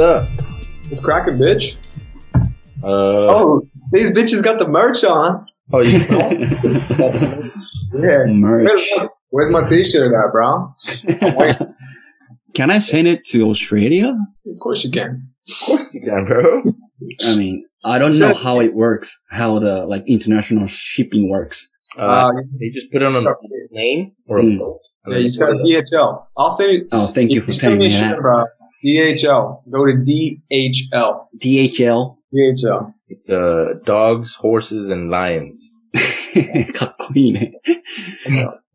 up? What's cracking, bitch? Uh, Oh, these bitches got the merch on. oh, you Yeah. Merch. Where's my, where's my t-shirt at, bro? Can I send it to Australia? of course you can. Of course you can, bro. I mean, I don't know how it works, how the like international shipping works. Uh, Uh, they just put it on a plane or a Mm. boat. and yeah, you just got put DHL. I'll send you. Oh, thank you for send telling me shit, that. bro. DHL. Go to DHL. DHL. DHL. up. It's uh, dogs, horses, and lions. かっこいいね。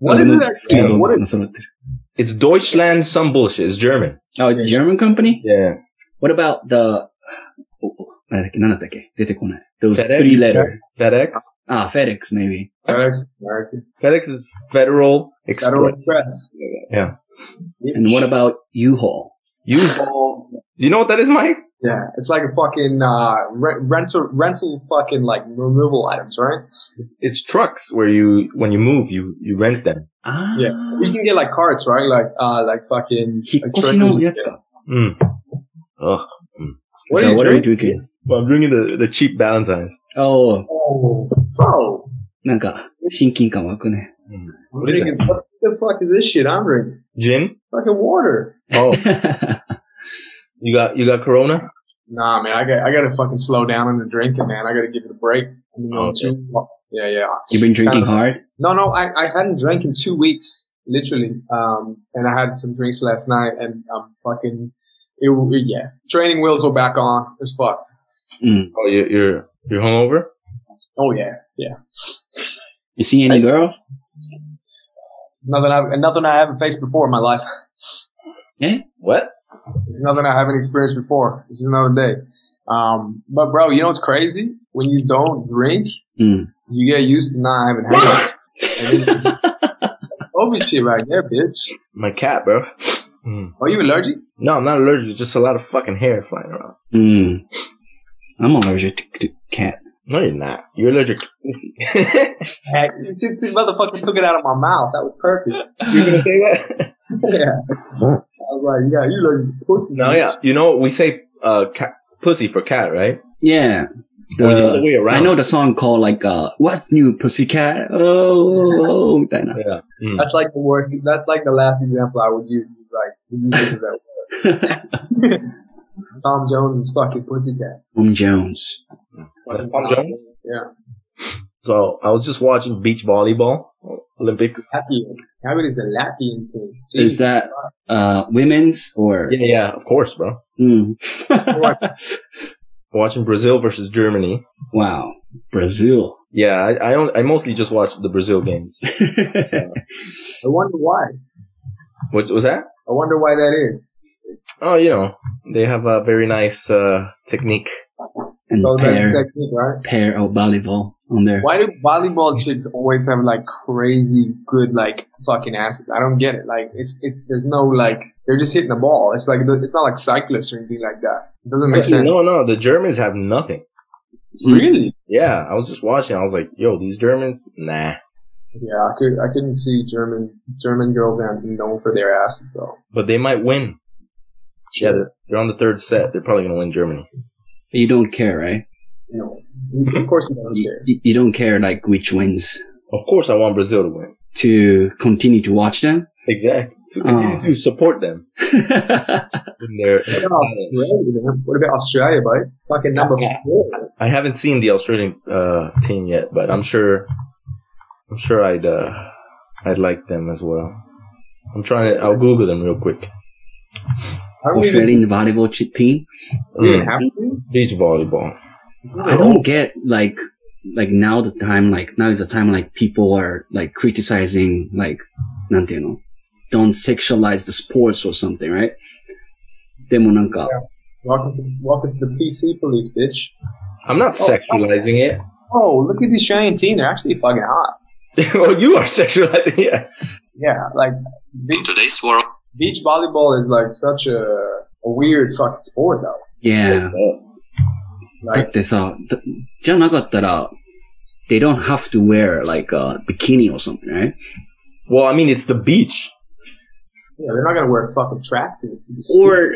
What is it 好きな actually? 動 What 物 is, が揃ってる。 It's Deutschland some bullshit. It's German. Oh, it's a German company? Yeah. What about the,おおなんだっけ、なんだったっけ出てこない。Those FedEx? three letter. FedEx. Ah, FedEx maybe. FedEx American. FedEx is Federal Express. Federal Express. Yeah. And what about U-Haul? U-Haul. Do you know what that is, Mike? Yeah, it's like a fucking uh, re- rental, rental fucking like removal items, right? It's trucks where you, when you move, you, you rent them. Ah. Yeah. You can get like carts, right? Like, uh, like fucking. 引っ like 越しの trailers. やつか。 Mm. Ugh. What so are you what are you drinking? drinking? Well, I'm drinking the, the cheap Valentine's. Oh, Oh, bro. なんか、親近感湧くね。 Mm. I'm What is thinking, that? what the fuck is this shit I'm drinking? Gin? Fucking water. Oh, you got, you got Corona? Nah, man, I got, I gotta fucking slow down on the drinking, man. I gotta give it a break. I mean, Oh, two, yeah, yeah. You've been drinking hard? No, no, I, I hadn't drank in two weeks, literally. Um, and I had some drinks last night and I'm fucking, it, it- yeah. Training wheels were back on. It's fucked. Mm. Oh, you, you're, you're hungover? Oh yeah, yeah. You see any Nice. girl? Nothing I, nothing I haven't faced before in my life. Eh? What? It's nothing I haven't experienced before. This is another day. Um, but bro, you know what's crazy? When you don't drink, Mm. you get used to not having hangovers. And then- COVID shit right there, bitch. My cat, bro. Mm. Are you allergic? No, I'm not allergic. Just a lot of fucking hair flying around. Mm. I'm allergic to, to cat. No, you're not. You're allergic to motherfucker took it out of my mouth. That was perfect. You're gonna say that? yeah. I was like, yeah, you allergic pussy. No, oh, yeah. You know, we say uh, cat, pussy for cat, right? Yeah. The, the way around. I know the song called like uh, "What's New Pussycat." Oh, oh, oh yeah. Mm. That's like the worst. That's like the last example I would use. Like, Tom Jones is fucking pussycat. Tom Jones. That's Tom Jones? Yeah. So I was just watching beach volleyball Olympics. Happy, Latvian. How is the Latvian team? Is that- Uh, women's or? Yeah, yeah, of course, bro. Mm. Watching Brazil versus Germany. wow. Brazil. Yeah, I I, don't, I mostly just watch the Brazil games. I wonder why. What was that? I wonder why that is. Oh, you know, they have a very nice uh, technique. And So pair, technique, right? pair of volleyball on there. Why do volleyball chicks always have like crazy good like fucking asses? I don't get it. Like it's it's there's no like they're just hitting the ball. It's like it's not like cyclists or anything like that. It doesn't make sense. No, no, the Germans have nothing. Mm. Really? Yeah, I was just watching. I was like, yo, these Germans, nah. Yeah, I could I couldn't see German German girls aren't known for their asses though. But they might win. Yeah, they're, they're on the third set. They're probably going to win Germany. You don't care, right? No, of course he doesn't You, care. you don't care like which wins Of course, I want Brazil to win. to continue to watch them. Exactly. To continue Oh. to support them their. What about Australia, man? What about Australia, buddy? Fucking number four. I haven't seen the Australian uh, team yet, but I'm sure. I'm sure I'd uh, I'd like them as well. I'm trying to. I'll Google them real quick. I don't even, Australian volleyball ch- team. we even Mm, have to. beach volleyball. I don't get like like now the time like now is the time like people are like criticizing like なんていうの don't sexualize the sports or something, right? でもなんか Welcome to welcome to the PC police, bitch. I'm not sexualizing it. Oh, look at the Australian team. They're actually fucking hot. well, you are sexualizing it. Yeah, like In beach, today's world, beach volleyball is like such a, a weird fucking sport though. Yeah. だっ Like, てさ、だじゃなかったら they don't have to wear like a bikini or something, right? Well, I mean, it's the beach. Yeah, they're not gonna wear fucking tracksuits. It'd be stupid. Or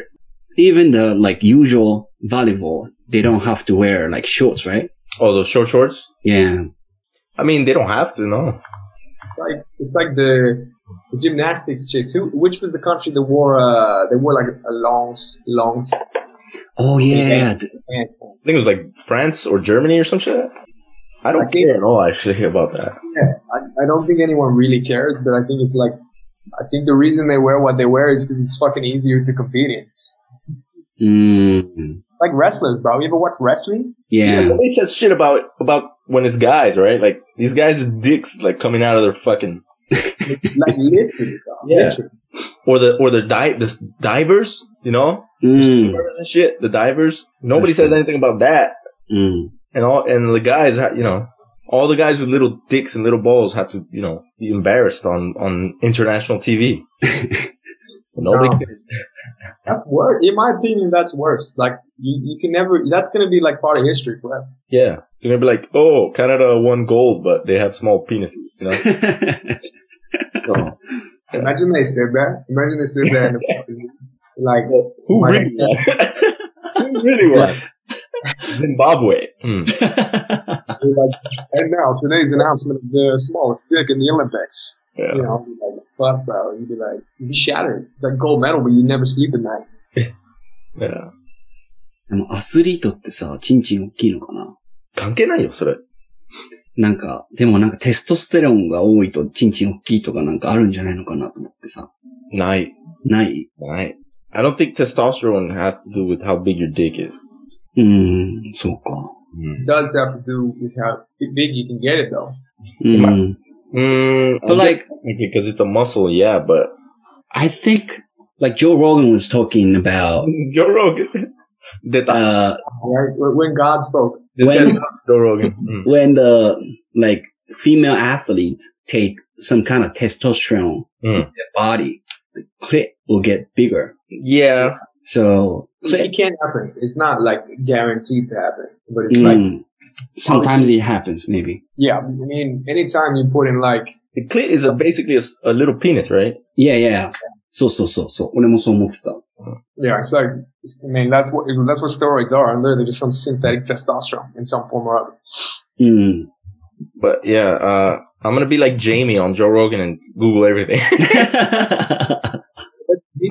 even the like usual volleyball, they don't have to wear like shorts, right? Oh, those short shorts. Yeah. I mean, they don't have to. No. It's like it's like the, the gymnastics chicks. Who? Which was the country that wore? Uh, they wore like a long, s- long Oh yeah. th- I think it was like France or Germany or some shit. I don't I think- care at all actually about that. Yeah, I, I don't think anyone really cares, but I think it's like, I think the reason they wear what they wear is because it's fucking easier to compete in. Mm, Like wrestlers, bro. You ever watch wrestling? Yeah, yeah. nobody says shit about about when it's guys, right? Like these guys' dicks like coming out of their fucking Like literally, bro. Yeah. Literally. or the or the di- the s- divers, you know, Mm, divers and shit. The divers. Nobody That's says true. anything about that. mm. And all and the guys, you know, all the guys with little dicks and little balls have to, you know, be embarrassed on on international TV. Nobody. No. cares. That's worse. In my opinion, that's worse. Like, you, you can never, that's gonna be like part of history forever. Yeah, you're gonna be like, oh, Canada won gold, but they have small penises. You know. So, Yeah. Imagine they said that. Imagine they said that in the, like, who oh really won? who really won? Zimbabwe. Hmm. like, and now today's announcement of the smallest dick in the Olympics. Yeah. You know, like, fuck, bro. You'd be like, you'd be shattered. It's like gold medal, but you never sleep at night. Yeah. でもアスリートってさ、チンチン大きいのかな関係ないよ、それ。なんか、でもなんかテストステロンが多いとチンチン大きいとかなんかあるんじゃないのかなと思ってさ。ない。ないない。I don't think testosterone has to do with how big your dick is. Does have to do with how big you can get it though. Mm. Mm, but like, because it's a muscle, yeah, but I think like Joe Rogan was talking about Joe Rogan. That uh, when God spoke, when, Joe Rogan, mm. when the like female athletes take some kind of testosterone mm. their body, the clit will get bigger. Yeah. So it can happen. It's not like guaranteed to happen, but it's mm. like hmm. sometimes it happens. Maybe. Yeah, I mean, anytime you put in like the clit is a, basically a, a, little penis, right? Yeah, yeah. yeah. So, so, so, so. Yeah, it's like it's, I mean that's what that's what steroids are. They're just some synthetic testosterone in some form or other. Mm. But yeah, uh, I'm gonna be like Jamie on Joe Rogan and Google everything.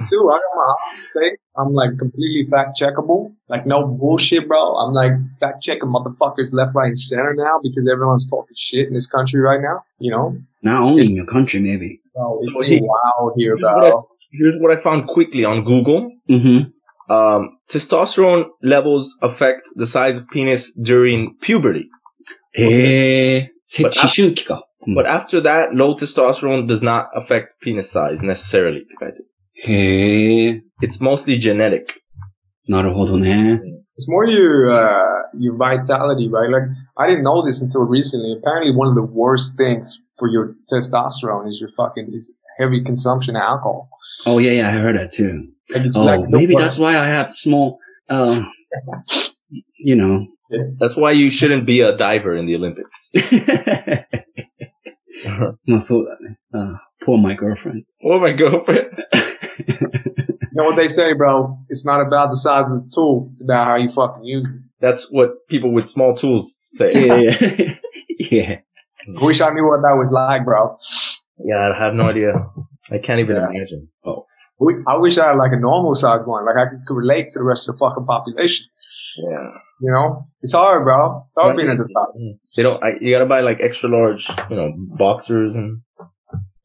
too. I got my ass thing. I'm like completely fact checkable. Like no bullshit, bro. I'm like fact checking motherfuckers left, right, and center now because everyone's talking shit in this country right now. You know, not only it's, in your country, maybe. Oh, it's hey, wild here, here's. What I, here's what I found quickly on Google. Mm-hmm. Um, testosterone levels affect the size of penis during puberty. Okay. But after that, low testosterone does not affect penis size necessarily. って書いてるへえ。 It's mostly genetic. なるほどね。 It's more your uh, your vitality, right? Like I didn't know this until recently. Apparently, one of the worst things for your testosterone is your fucking is heavy consumption of alcohol. Oh, yeah, yeah, I heard that too. Like it's Oh, like the maybe worst. that's why I have small, uh, you know. That's why you shouldn't be a diver in the Olympics. まあそうだね。あ poor my girlfriend. oh my girlfriend. You know what they say, bro? It's not about the size of the tool. It's about how you fucking use it. That's what people with small tools say. Yeah, yeah. yeah. I wish I knew what that was like, bro. Yeah, I have no idea. I can't even Yeah. imagine. Oh. We- I wish I had like a normal size one. Like I could, could relate to the rest of the fucking population. Yeah. You know, it's hard, bro. It's hard being at the top. They don't. I, you gotta buy like extra large, you know, boxers, and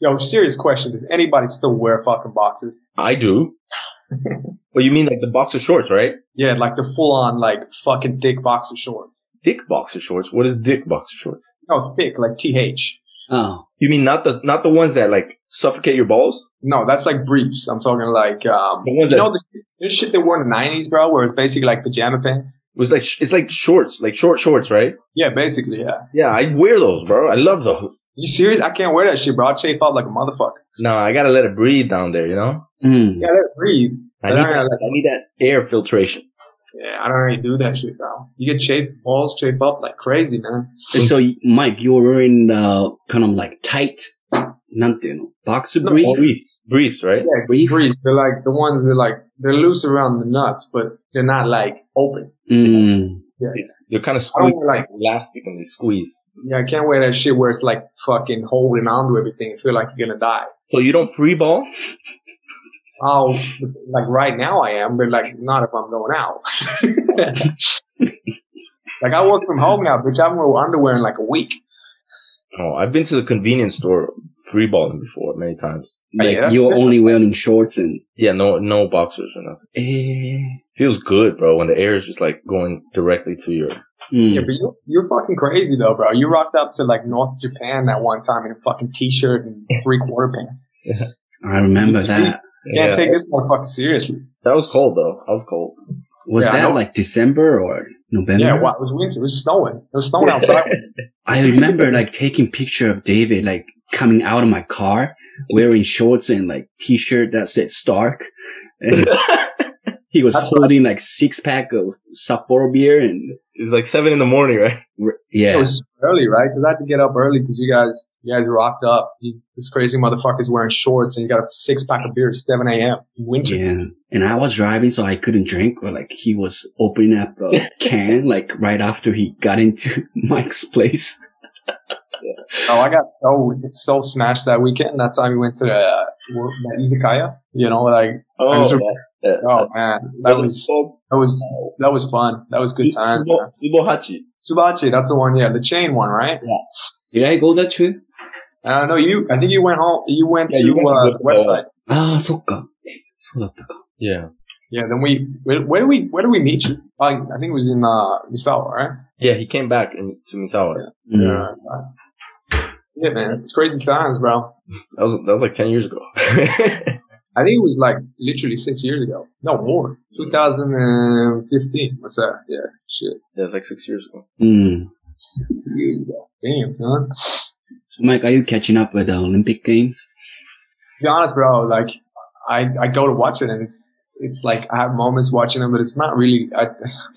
Yo, serious question: Does anybody still wear fucking boxers? I do. well, you mean like the boxer shorts, right? Yeah, like the full on like fucking thick boxer shorts. Dick boxer shorts. What is dick boxer shorts? No, thick like th. Oh. You mean not the not the ones that like suffocate your balls? No, that's like briefs. I'm talking like um, The ones you that know the, the shit they wore in the '90s, bro, where it's basically like pajama pants. it was like it's like shorts, like short shorts, right? Yeah, basically, yeah. Yeah, I wear those, bro. I love those. You serious? I can't wear that shit, bro. I chafe up like a motherfucker. No, I gotta let it breathe down there, you know. Mm. Yeah, let it breathe. I need, I gotta that, I need that air filtration. Yeah, I don't really do that shit, bro. You get chafe balls, chafe up like crazy, man. So, Mike, you're wearing, uh, kind of like tight, なんていうの boxer No, brief? All briefs. briefs, right? Yeah, Brief? brief. They're like the ones that like they're loose around the nuts, but they're not like open. Mm. Yeah, They're kind of I don't squeezed, like- like elastic, and they squeeze. yeah. I can't wear that shit where it's like fucking holding onto everything and feel like you're gonna die. So you don't free ball? Oh, like right now I am, but like not if I'm going out. like I work from home now, bitch. I'm wearing underwear in like a week. Oh, I've been to the convenience store freeballing before many times. Like that's you're different. only wearing shorts and Yeah, no, no boxers or nothing. eh. Feels good, bro, when the air is just like going directly to your. Mm. Yeah, but you, you're fucking crazy though, bro. You rocked up to like North Japan that one time in a fucking t-shirt and three quarter pants. I remember that. You can't take this motherfucker seriously. that was cold though. I was cold. Was Yeah, that like December or November? Yeah, it was winter. It was snowing. It was snowing outside. I remember like taking picture of David like coming out of my car wearing shorts and like t-shirt that said Stark. And he was That's what holding like six pack of Sapporo beer and it was like seven in the morning, right? Yeah, it was early, right? Because I had to get up early because you guys, you guys rocked up. You, this crazy motherfucker's wearing shorts and he's got a six pack of beer at 7 a.m. winter. Yeah. And I was driving so I couldn't drink, but like he was opening up a can like right after he got into Mike's place. Oh, I got so so smashed that weekend. That time we went to the uh, izakaya. You know, like Oh, was- yeah. Uh, oh man, that was that was that was fun. That was good time. Tsubohachi. Subachi, that's the one. Yeah, the chain one, right? Yeah. Did I go there too? I know you. I think you went home. You went yeah, to you went uh, to uh, West Side. Ah, so Yeah. Yeah. Then we where, where do we where do we meet you? I, I think it was in uh, Misawa, right? Yeah, he came back in, to Misawa. Yeah. Yeah, man, it's crazy times, bro. That was that was like ten years ago. I think it was like literally six years ago. No more. 2015. What's that? Yeah. Shit. Yeah, like six years ago. Mm. Six years ago. Damn, son. Mike, are you catching up with the Olympic Games? Be honest, bro, like I, I go to watch it and it's it's like I have moments watching them, but it's not really. I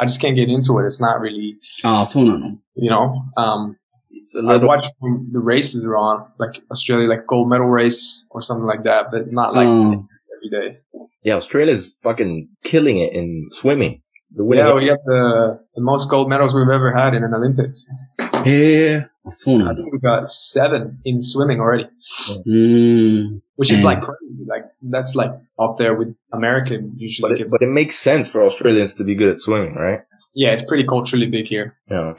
I just can't get into it. It's not really. Oh, so no, no. You know, um, it's a little. I watched when the races are on, like Australia, like gold medal race or something like that, but not like mm. every day. Yeah, Australia's fucking killing it in swimming. yeah, we have the, the most gold medals we've ever had in an Olympics. Yeah, I think we got seven in swimming already, mm. which is like crazy. Like that's like up there with American usually. But, but it makes sense for Australians to be good at swimming, right? Yeah, it's pretty culturally big here. Yeah.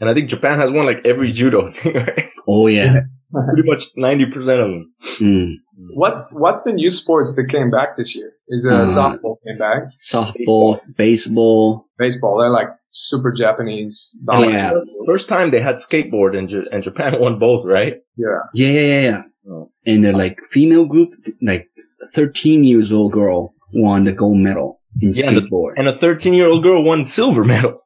And I think Japan has won like every judo thing, right? Oh yeah. Pretty much ninety percent of them. うん。What's what's the new sports that came back this year? Is uh, Uh, softball came back, Softball, baseball. baseball. They're like super Japanese. Yeah. First time they had skateboard and, J- and Japan won both, right? yeah. Yeah, yeah, yeah, yeah. Oh. And the like female group, like 13 years old girl won the gold medal in Yeah, skateboard. And a thirteen year old girl won silver medal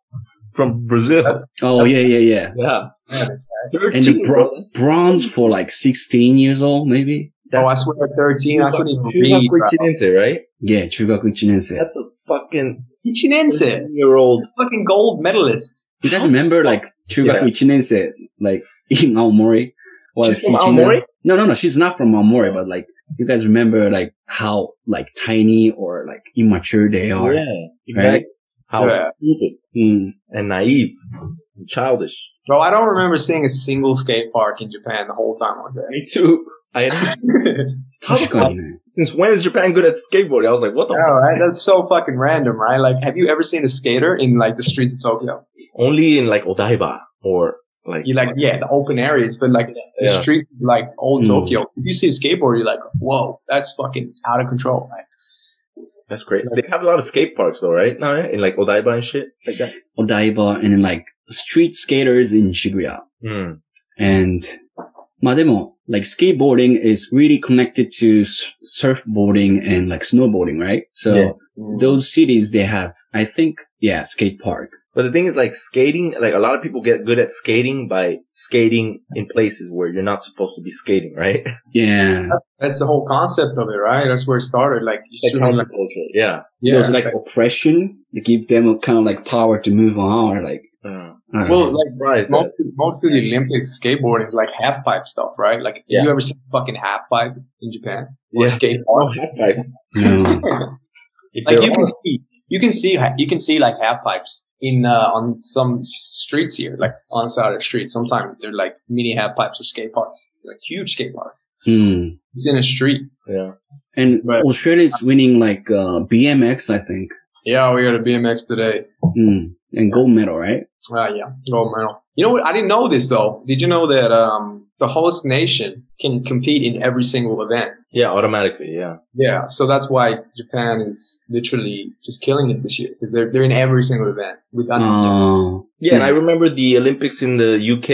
from Brazil. That's, oh that's, yeah, yeah, yeah, yeah. yeah. Right. and the bro- bronze for like sixteen years old, maybe. That's oh, I swear, thirteen. I couldn't even read. Quichinense, right? Yeah, Chuba Quichinense. That's a fucking Quichinense. Year old, fucking gold medalist. You guys remember like Chuba yeah. Quichinense, like in Aomori? She's from Aomori? No, no, no. She's not from Aomori, but like you guys remember like how like tiny or like immature they are. Yeah, exactly. Right? How yeah. stupid mm. and naive and childish. Bro, I don't remember seeing a single skate park in Japan the whole time I was there. Me too. I Since when is Japan good at skateboarding? I was like, what the? Yeah, right? That's so fucking random, right? Like, have you ever seen a skater in like the streets of Tokyo? Only in like Odaiba or like you like yeah the open areas, but like yeah. the street like old mm. Tokyo. If you see a skateboarder, you're like, whoa, that's fucking out of control. Like, that's great. They have a lot of skate parks though, right? No, in like Odaiba and shit like that. Odaiba and then like street skaters in Shibuya. Mm. And まあでも like skateboarding is really connected to s- surfboarding and like snowboarding, right? So Yeah. those cities they have, I think, yeah, skate park. But the thing is, like skating, like a lot of people get good at skating by skating in places where you're not supposed to be skating, right? Yeah. That's the whole concept of it, right? That's where it started. Like, you Like shouldn't, like counterculture. Yeah. yeah, There's like oppression to give them a kind of like power to move on or like, Uh, Well, like Surprised. most, most of the Olympics skateboarding is like half pipe stuff, right? Like, Yeah. you ever seen fucking half pipe in Japan? Or Yeah. skate Oh, half pipes. like they're you can see, you can see, you can see like half pipes in uh, on some streets here, like on the side of the street. Sometimes they're like mini half pipes or skate parks, like huge skate parks. Mm. It's in a street. yeah. And Right. Australia is winning like uh, BMX, I think, Yeah, we got a BMX today. mm. and gold medal, right? Ah, yeah, gold medal. You know what? I didn't know this though. Did you know that um, the host nation can compete in every single event? Yeah, automatically. Yeah. Yeah, so that's why Japan is literally just killing it this year because they're they're in every single event with Oh, Yeah, and I remember the Olympics in the UK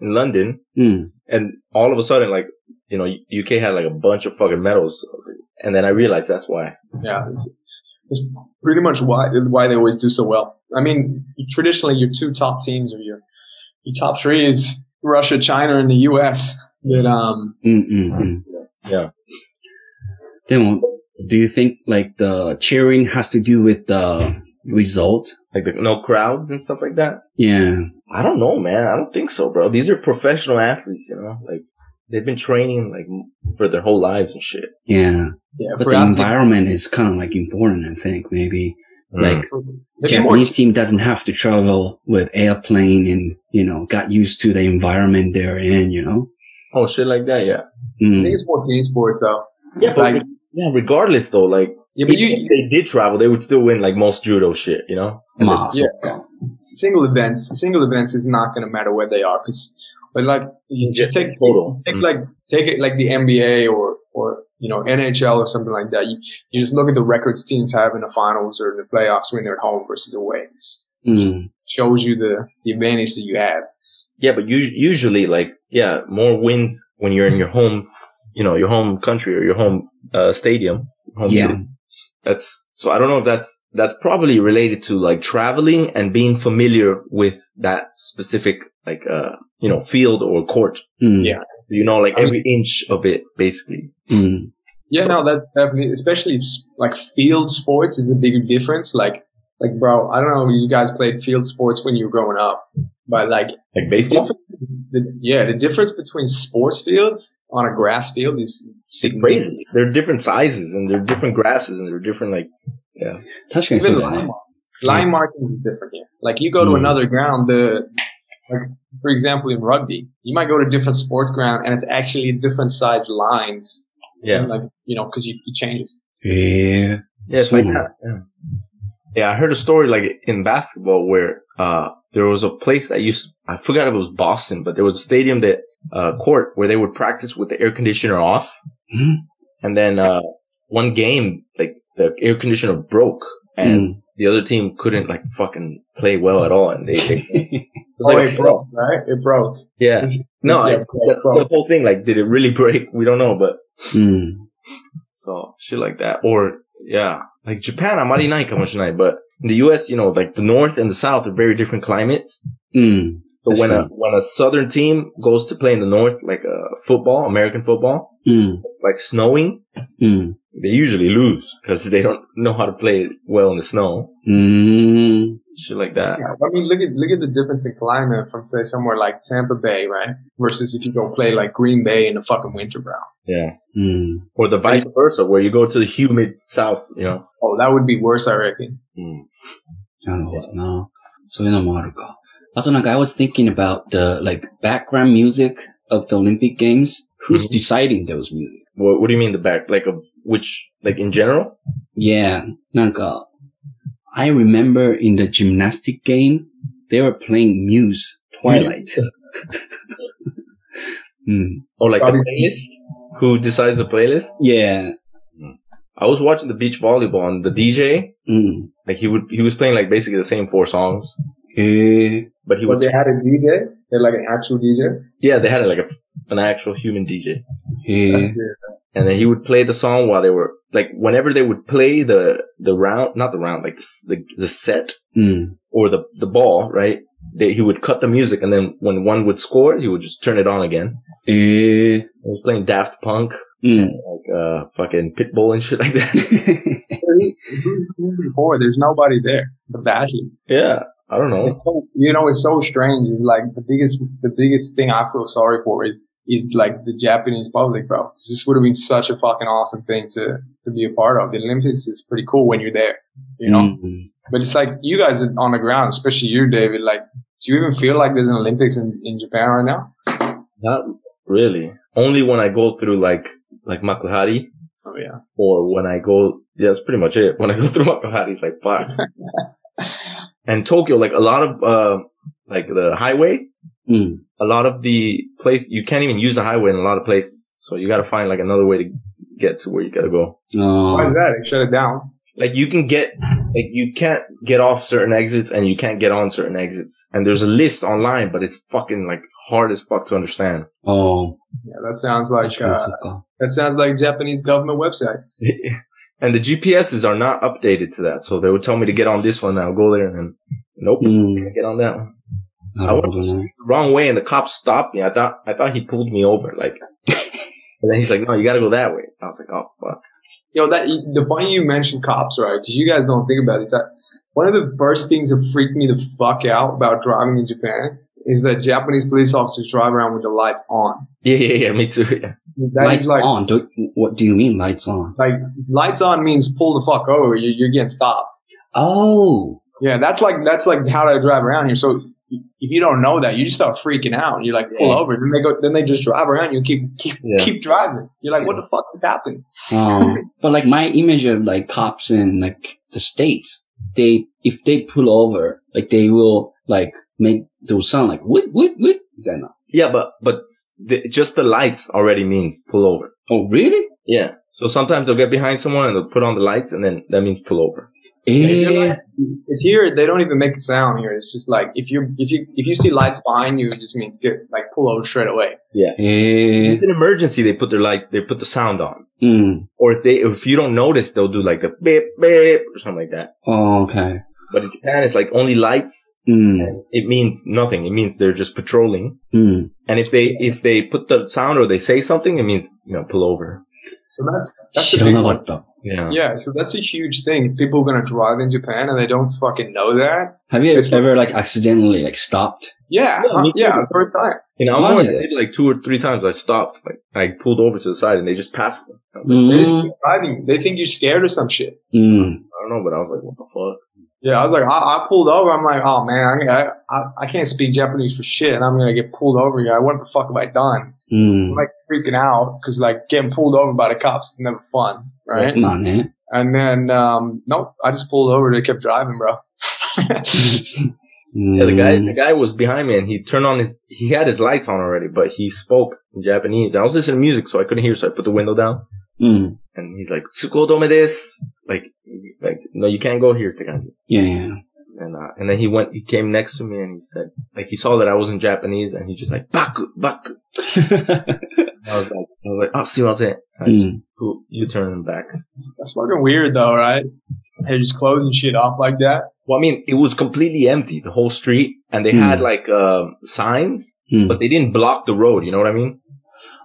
in London, mm. and all of a sudden, like you know, UK had like a bunch of fucking medals, and then I realized that's why. Yeah, it's, it's pretty much why why they always do so well. I mean, traditionally your two top teams or your your top three is Russia, China, and the U.S. But um, Mm, mm, mm. Yeah. Then, do you think like the cheering has to do with the result? Like the no crowds and stuff like that. Yeah. I don't know, man. I don't think so, bro. These are professional athletes, you know. Like they've been training like for their whole lives and shit. Yeah. yeah, But the athletes, environment is kind of like important, I think, maybe. Like they'd more- Japanese team doesn't have to travel with airplane and, you know, got used to the environment they're in, you know? oh shit, like that. Yeah. I Mm. think it's more team sports though. Yeah, but Like- re- yeah. Regardless, though, like Yeah, but even you, if they did travel, they would still win like most judo shit, you know. And Ma, Yeah. so- single events, single events is not going to matter where they are. Cause, but like, you just take, photo. take Mm. like, take it like the NBA or, or, you know, NHL or something like that. You, you just look at the records teams have in the finals or in the playoffs when they're at home versus away. It's, Mm. shows you the, the advantage that you have. Yeah, but us- usually, like, yeah, more wins when you're in your home, you know, your home country or your home uh, stadium. Home Yeah. city. That's so. I don't know if that's that's probably related to like traveling and being familiar with that specific like uh you know field or court. Mm. Yeah. You know, like I mean- every inch of it, basically. Mm. Yeah, no, that definitely, especially s- like field sports is a big difference. Like, like, bro, I don't know if you guys played field sports when you were growing up, but like, Like the baseball. the, yeah, the difference between sports fields on a grass field is sick raisin. There are different sizes and they're different grasses and they're different like yeah. Even lime line markings is different here. Like you go to mm. another ground, the like for example in rugby, you might go to different sports ground and it's actually different size lines. Yeah, like you know because you, you changes. Yeah, yeah, it's so. like that. Yeah. yeah. I heard a story like in basketball where uh there was a place that used I forgot if it was Boston, but there was a stadium that uh, court where they would practice with the air conditioner off. Mm-hmm. And then, uh, one game, like the air conditioner broke and mm. the other team couldn't like fucking play well at all. And they, they it oh, like, it broke, right? It broke. Yeah. It's, no, that's broke. the whole thing. Like, did it really break? We don't know, but. Mm. So shit like that. Or yeah, like Japan, I'm not but in the US, you know, like the North and the South are very different climates. Mm. ん。 So when a That's when a Southern team goes to play in the North, like uh, football, American football, うん。 it's like snowing. うん。 They usually lose because they don't know how to play well in the snow. うーん。 Shit like that. Yeah, I mean, look at look at the difference in climate from say somewhere like Tampa Bay, right, versus if you go play like Green Bay in the fucking winter, bro. Yeah. うん。 Or the vice versa, where you go to the humid South. You know. Oh, that would be worse, I reckon. Mm. なるほどな。そういうのもあるか。 あとなんか I was thinking about the like background music of the Olympic Games. Who's Mhm. deciding those music? What, what do you mean the back? Like of which? Like in general? Yeah. なんか I remember in the gymnastic game, they were playing Muse, Twilight. うん。 Or like the Probably- playlist? Who decides the playlist? Yeah. I was watching the beach volleyball and the DJ, うん。 like he would, he was playing like basically the same four songs, Hey. But he was. But they had a DJ. They had like an actual DJ. Yeah, they had like a, an actual human DJ. Yeah. And then he would play the song while they were like, whenever they would play the the round, not the round, like the the, set mm. or the the ball, right? They, he would cut the music, and then when one would score, he would just turn it on again. Eh. He was playing Daft Punk. Mm. And, like uh, fucking Pitbull and shit like that. There's nobody there the athletes. Yeah, I don't know. So- you know, it's so strange. It's like the biggest, the biggest thing I feel sorry for is, is like the Japanese public, bro. This would have been such a fucking awesome thing to, to be a part of. The Olympics is pretty cool when you're there, you know? Mhm. But it's like you guys are on the ground, especially you, David. Like, do you even feel like there's an Olympics in, in Japan right now? Not really. Only when I go through like like Makuhari Oh yeah. or when I go. Yeah, that's pretty much it. When I go through Makuhari, it's like fuck. and Tokyo, like a lot of, uh, like the highway, mm. a lot of the place, you can't even use the highway in a lot of places. So you got to find like another way to get to where you got to go. Why is that? They shut it down. Like you can get, like you can't get off certain exits and you can't get on certain exits. And there's a list online, but it's fucking like hard as fuck to understand. Oh. Yeah, that sounds like, uh, that sounds like Japanese government website. and the GPSs are not updated to that. So they would tell me to get on this one. I'll go there and nope, mm. get on that one. I, I went the wrong way and the cop stopped me. I thought, I thought he pulled me over. Like, and then he's like, no, you got to go that way. I was like, oh fuck. You know, that, the funny you mentioned cops, right? Cause you guys don't think about it. It's that one of the first things that freaked me the fuck out about driving in Japan is that Japanese police officers drive around with the lights on. Yeah, yeah, yeah, me too. Yeah. That lights like on. Do, what do you mean lights on? like lights on means pull the fuck over. You're, you're getting stopped. Oh. Yeah, that's like that's like how they drive around here. So if you don't know that, you just start freaking out. You're like pull Yeah. over, then they go, then they just drive around you and keep keep Yeah. keep driving. You're like, what the fuck is happening? Um, but like my image of like cops in like the states, they if they pull over, like they will like make those sound like what what what. Then Yeah, but, but the, just the lights already means pull over. oh really? Yeah. So sometimes they'll get behind someone and they'll put on the lights and then that means pull over. Eh. It's here. They don't even make a sound here. It's just like if you if you if you see lights behind you, it just means get like pull over straight away. Eh. It's an emergency. They put their light, they put the sound on. Mm. Or if they, if you don't notice, they'll do like the beep, beep or something like that. Oh, okay. But in Japan, it's like only lights. Mm. It means nothing. It means they're just patrolling. Mm. And if they if they put the sound or they say something, it means you know pull over. So that's that's a big one. Yeah. yeah, so that's a huge thing. People are gonna drive in Japan and they don't fucking know that. Have you ever like, like accidentally like stopped? Yeah, yeah, yeah first time. You know, I did like two or three times. I stopped, like I pulled over to the side, and they just passed me. Like, mm. They just keep driving. They think you're scared or some shit. Mm. I don't know, but I was like, what the fuck? Yeah, I was like, I, I pulled over. I'm like, oh man, I, I, I can't speak Japanese for shit, and I'm gonna get pulled over here. What the fuck have I done? Mm. I'm like freaking out because like getting pulled over by the cops is never fun, right? Come on, man. And then um, nope, I just pulled over. They kept driving, bro. Yeah, the guy, hmm. the guy was behind me, and he turned on his, he had his lights on already, but he spoke in Japanese. And I was listening to music, so I couldn't hear, so I put the window down. Mm. And he's like, "Tsukodome des," like like, no, you can't go here, Teganji. Yeah, yeah. And, uh, and then he went, he came next to me and he said, like, he saw that I wasn't Japanese and he just like, baku, baku. I was like, I was like, oh, sumimasen. I just, Mm. you turn him back. That's fucking weird though, right? They're just closing shit off like that. Well, I mean, it was completely empty, the whole street, and they Hmm. had like, um signs, Mm. but they didn't block the road. You know what I mean?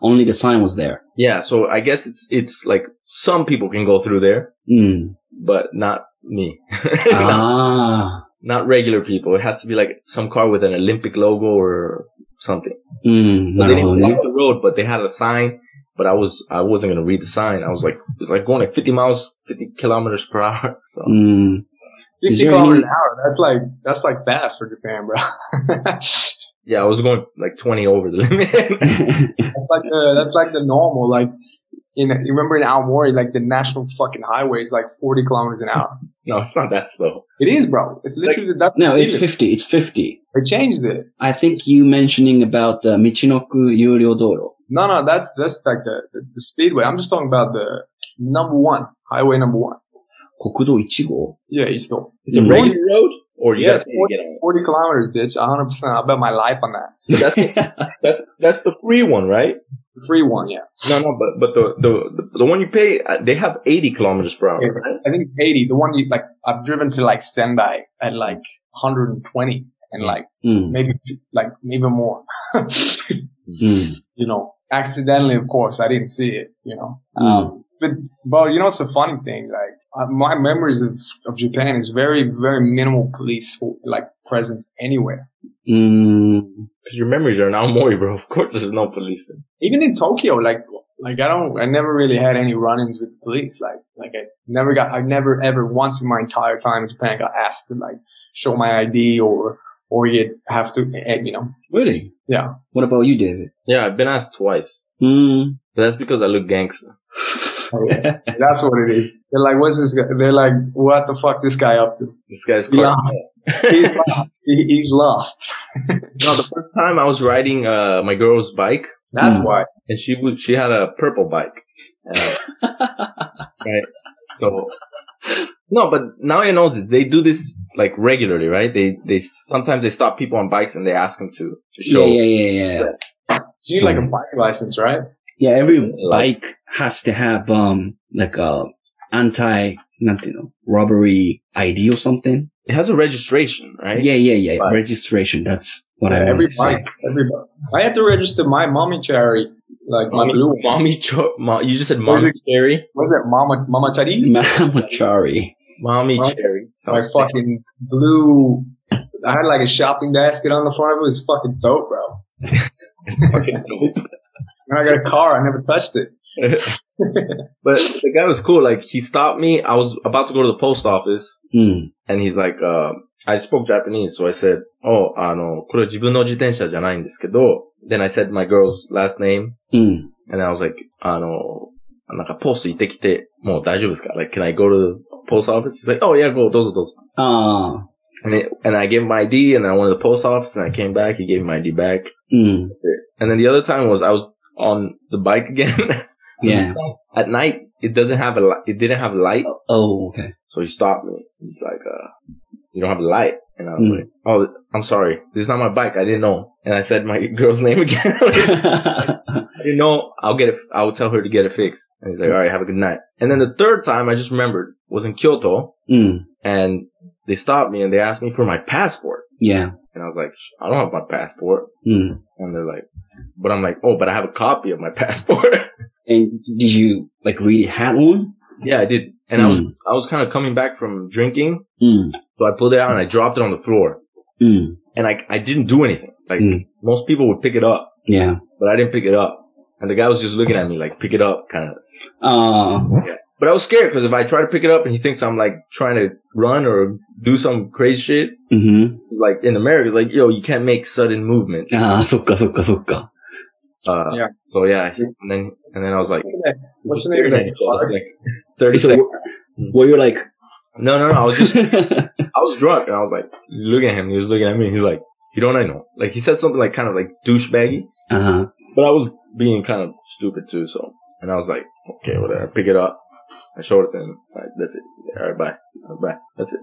Only the sign was there. Yeah. So I guess it's, it's like some people can go through there, うん。but not me. ah. Not regular people. It has to be like some car with an Olympic logo or something. Mm, they didn't block the road, but they had a sign. But I was I wasn't gonna read the sign. I was like it's like going like 50 miles, 50 kilometers per hour. So. Mm. 50 kilometers an hour. That's like that's like fast for Japan, bro. yeah, I was going like 20 over the limit. that's like the that's like the normal. Like in, you remember in Aomori, like the national fucking highway is like 40 kilometers an hour. no, it's not that slow. It is, bro. It's literally like, that's No, it's 50. It's 50. I changed it. I think you mentioning about the Michinoku Yuryo Doro. No, no, that's, that's like the, the, the speedway. I'm just talking about the number one, highway number one. 国道1号 Yeah, it's the It's a regular road? Or you yeah, 40, get 40 kilometers, bitch. 100%. I bet my life on that. that's, the, that's, that's the free one, right? The free one, yeah. No, no, but but the the the one you pay, uh, they have 80 kilometers per hour. I think 80. The one you like, I've driven to like Sendai at like 120 and hmm. like mm. maybe like even more. mm. You know, accidentally, of course, I didn't see it. You know, mm. um, but but you know, it's a funny thing. Like uh, my memories of of Japan is very very minimal police, like presence anywhere. Mm. Because your memories are now Mori, bro. Of course, there's no police. Even in Tokyo, like like I don't I never really had any run-ins with the police. Like like I never got I never ever once in my entire time in Japan got asked to like show my ID or or you have to eh, you know Really? yeah. What about you, David? Yeah, I've been asked twice. Mm. But that's because I look gangster. That's what it is. They're like, what's this guy? They're like, what the fuck this guy up to? This guy's Yeah. crazy. He's lost. He- he's lost. No, the first time I was riding uh, my girl's bike, That's Hmm. why. and she would she had a purple bike. Uh, right. So no, but now I know they do this like regularly, right? They they sometimes they stop people on bikes and they ask them to to yeah, show. yeah, yeah, yeah. You need like a bike license, right? Yeah, every Like- bike has to have um like a anti, not you know, robbery ID or something. It has a registration, right? Yeah, yeah, yeah. Right. Registration. That's what I Yeah, want every to bike, every bike. I had to register my mommy cherry, like my blue. mommy, cho- mo- you just said mommy cherry, What is that? Mama, mama chari? Mamachari. mommy Right. cherry. My Sounds fucking blue. I had like a shopping basket on the front of it. It was fucking dope, bro. fucking dope. And I got a car. I never touched it. But the guy was cool. Like he stopped me. I was about to go to the post office, Mm. and he's like, uh, I spoke Japanese, so I said, "Oh, あの、これ自分の自転車じゃないんですけど." Then I said my girl's last name, Mm. and I was like, あの、なんかポスト行ってきて、もう大丈夫ですか Like, can I go to the post office? He's like, oh yeah, go, どうぞどうぞ。 Ah. And it, and I gave him my ID, and then I went to the post office, and I came back. He gave me my ID back. Mm. And then the other time was I was on the bike again. Yeah. At night, it doesn't have a li- it didn't have a light, Oh, okay. so he stopped me. He's like, uh, "You don't have a light," and I was Mm. like, "Oh, I'm sorry. This is not my bike. I didn't know." And I said my girl's name again. I didn't know. I'll get it. I will tell her to get it fixed. And he's like, "All right, have a good night." And then the third time, I just remembered was in Kyoto, mm. and they stopped me and they asked me for my passport, Yeah. and I was like, "I don't have my passport." Mm. And they're like, "But I'm like, oh, but I have a copy of my passport." And did you like really have one? Yeah, I did. And mm. I was hmm. I was kind of coming back from drinking, mm. so I pulled it out and I dropped it on the floor. Mm. And I I didn't do anything. Like hmm. most people would pick it up. Yeah, but I didn't pick it up. And the guy was just looking at me like, pick it up, kind of. Oh. Yeah. But I was scared because if I try to pick it up and he thinks I'm like trying to run or do some crazy shit, mm-hmm. like in America, it's like, yo, you can't make sudden movements. Ah, sokka, sokka, sokka. Uh, Yeah. So yeah, and then and then I was like, what's the name of that car? Like, Thirty So, seconds. were you like, No, no, no. I was just I was drunk and I was like looking at him. He was looking at me. He's like, "You don't I know?" Like he said something like kind of like douchebaggy, uh-huh. but I was being kind of stupid too. So and I was like, "Okay, whatever." Pick it up. I showed it to him. All right, that's it. All right, bye. All right, bye. That's it.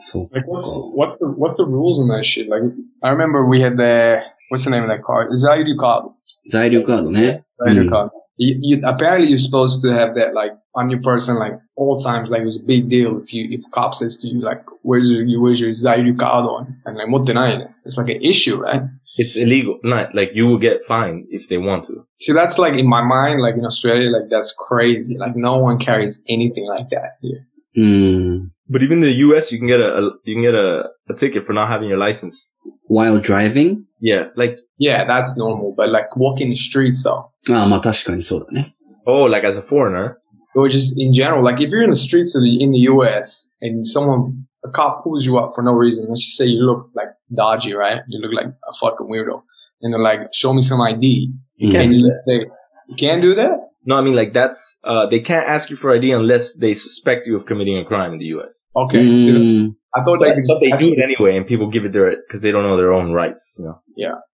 So Like what's what's the what's the rules on that shit? Like I remember we had the what's the name of that card? Zairyu Card. Zairyu Card, né? Mm. Card. You, you, apparently you're supposed to have that like on your person like all times like it's a big deal if you if cop says to you like where's your where's your Zairyu card on and like what denying it it's like an issue right it's illegal not like you will get fined if they want to see that's like in my mind like in Australia like that's crazy like no one carries anything like that here mm. But even in the U.S., you can get a, a you can get a, a ticket for not having your license. while driving? Yeah, like Yeah, that's normal. But like walking the streets though, ああ、まあ確かにそうだね。 oh, like as a foreigner. or just in general, like if you're in the streets of the, in the U.S. and someone, a cop pulls you up for no reason, let's just say you look like dodgy, right? You look like a fucking weirdo. And they're like, show me some ID. You can't And do you that. say, you can't do that? No, I mean like that's uh they can't ask you for ID unless they suspect you of committing a crime in the U.S. Okay. See, うん。 I thought But, they could but they just do it anyway, and people give it their because they don't know their own rights. You know.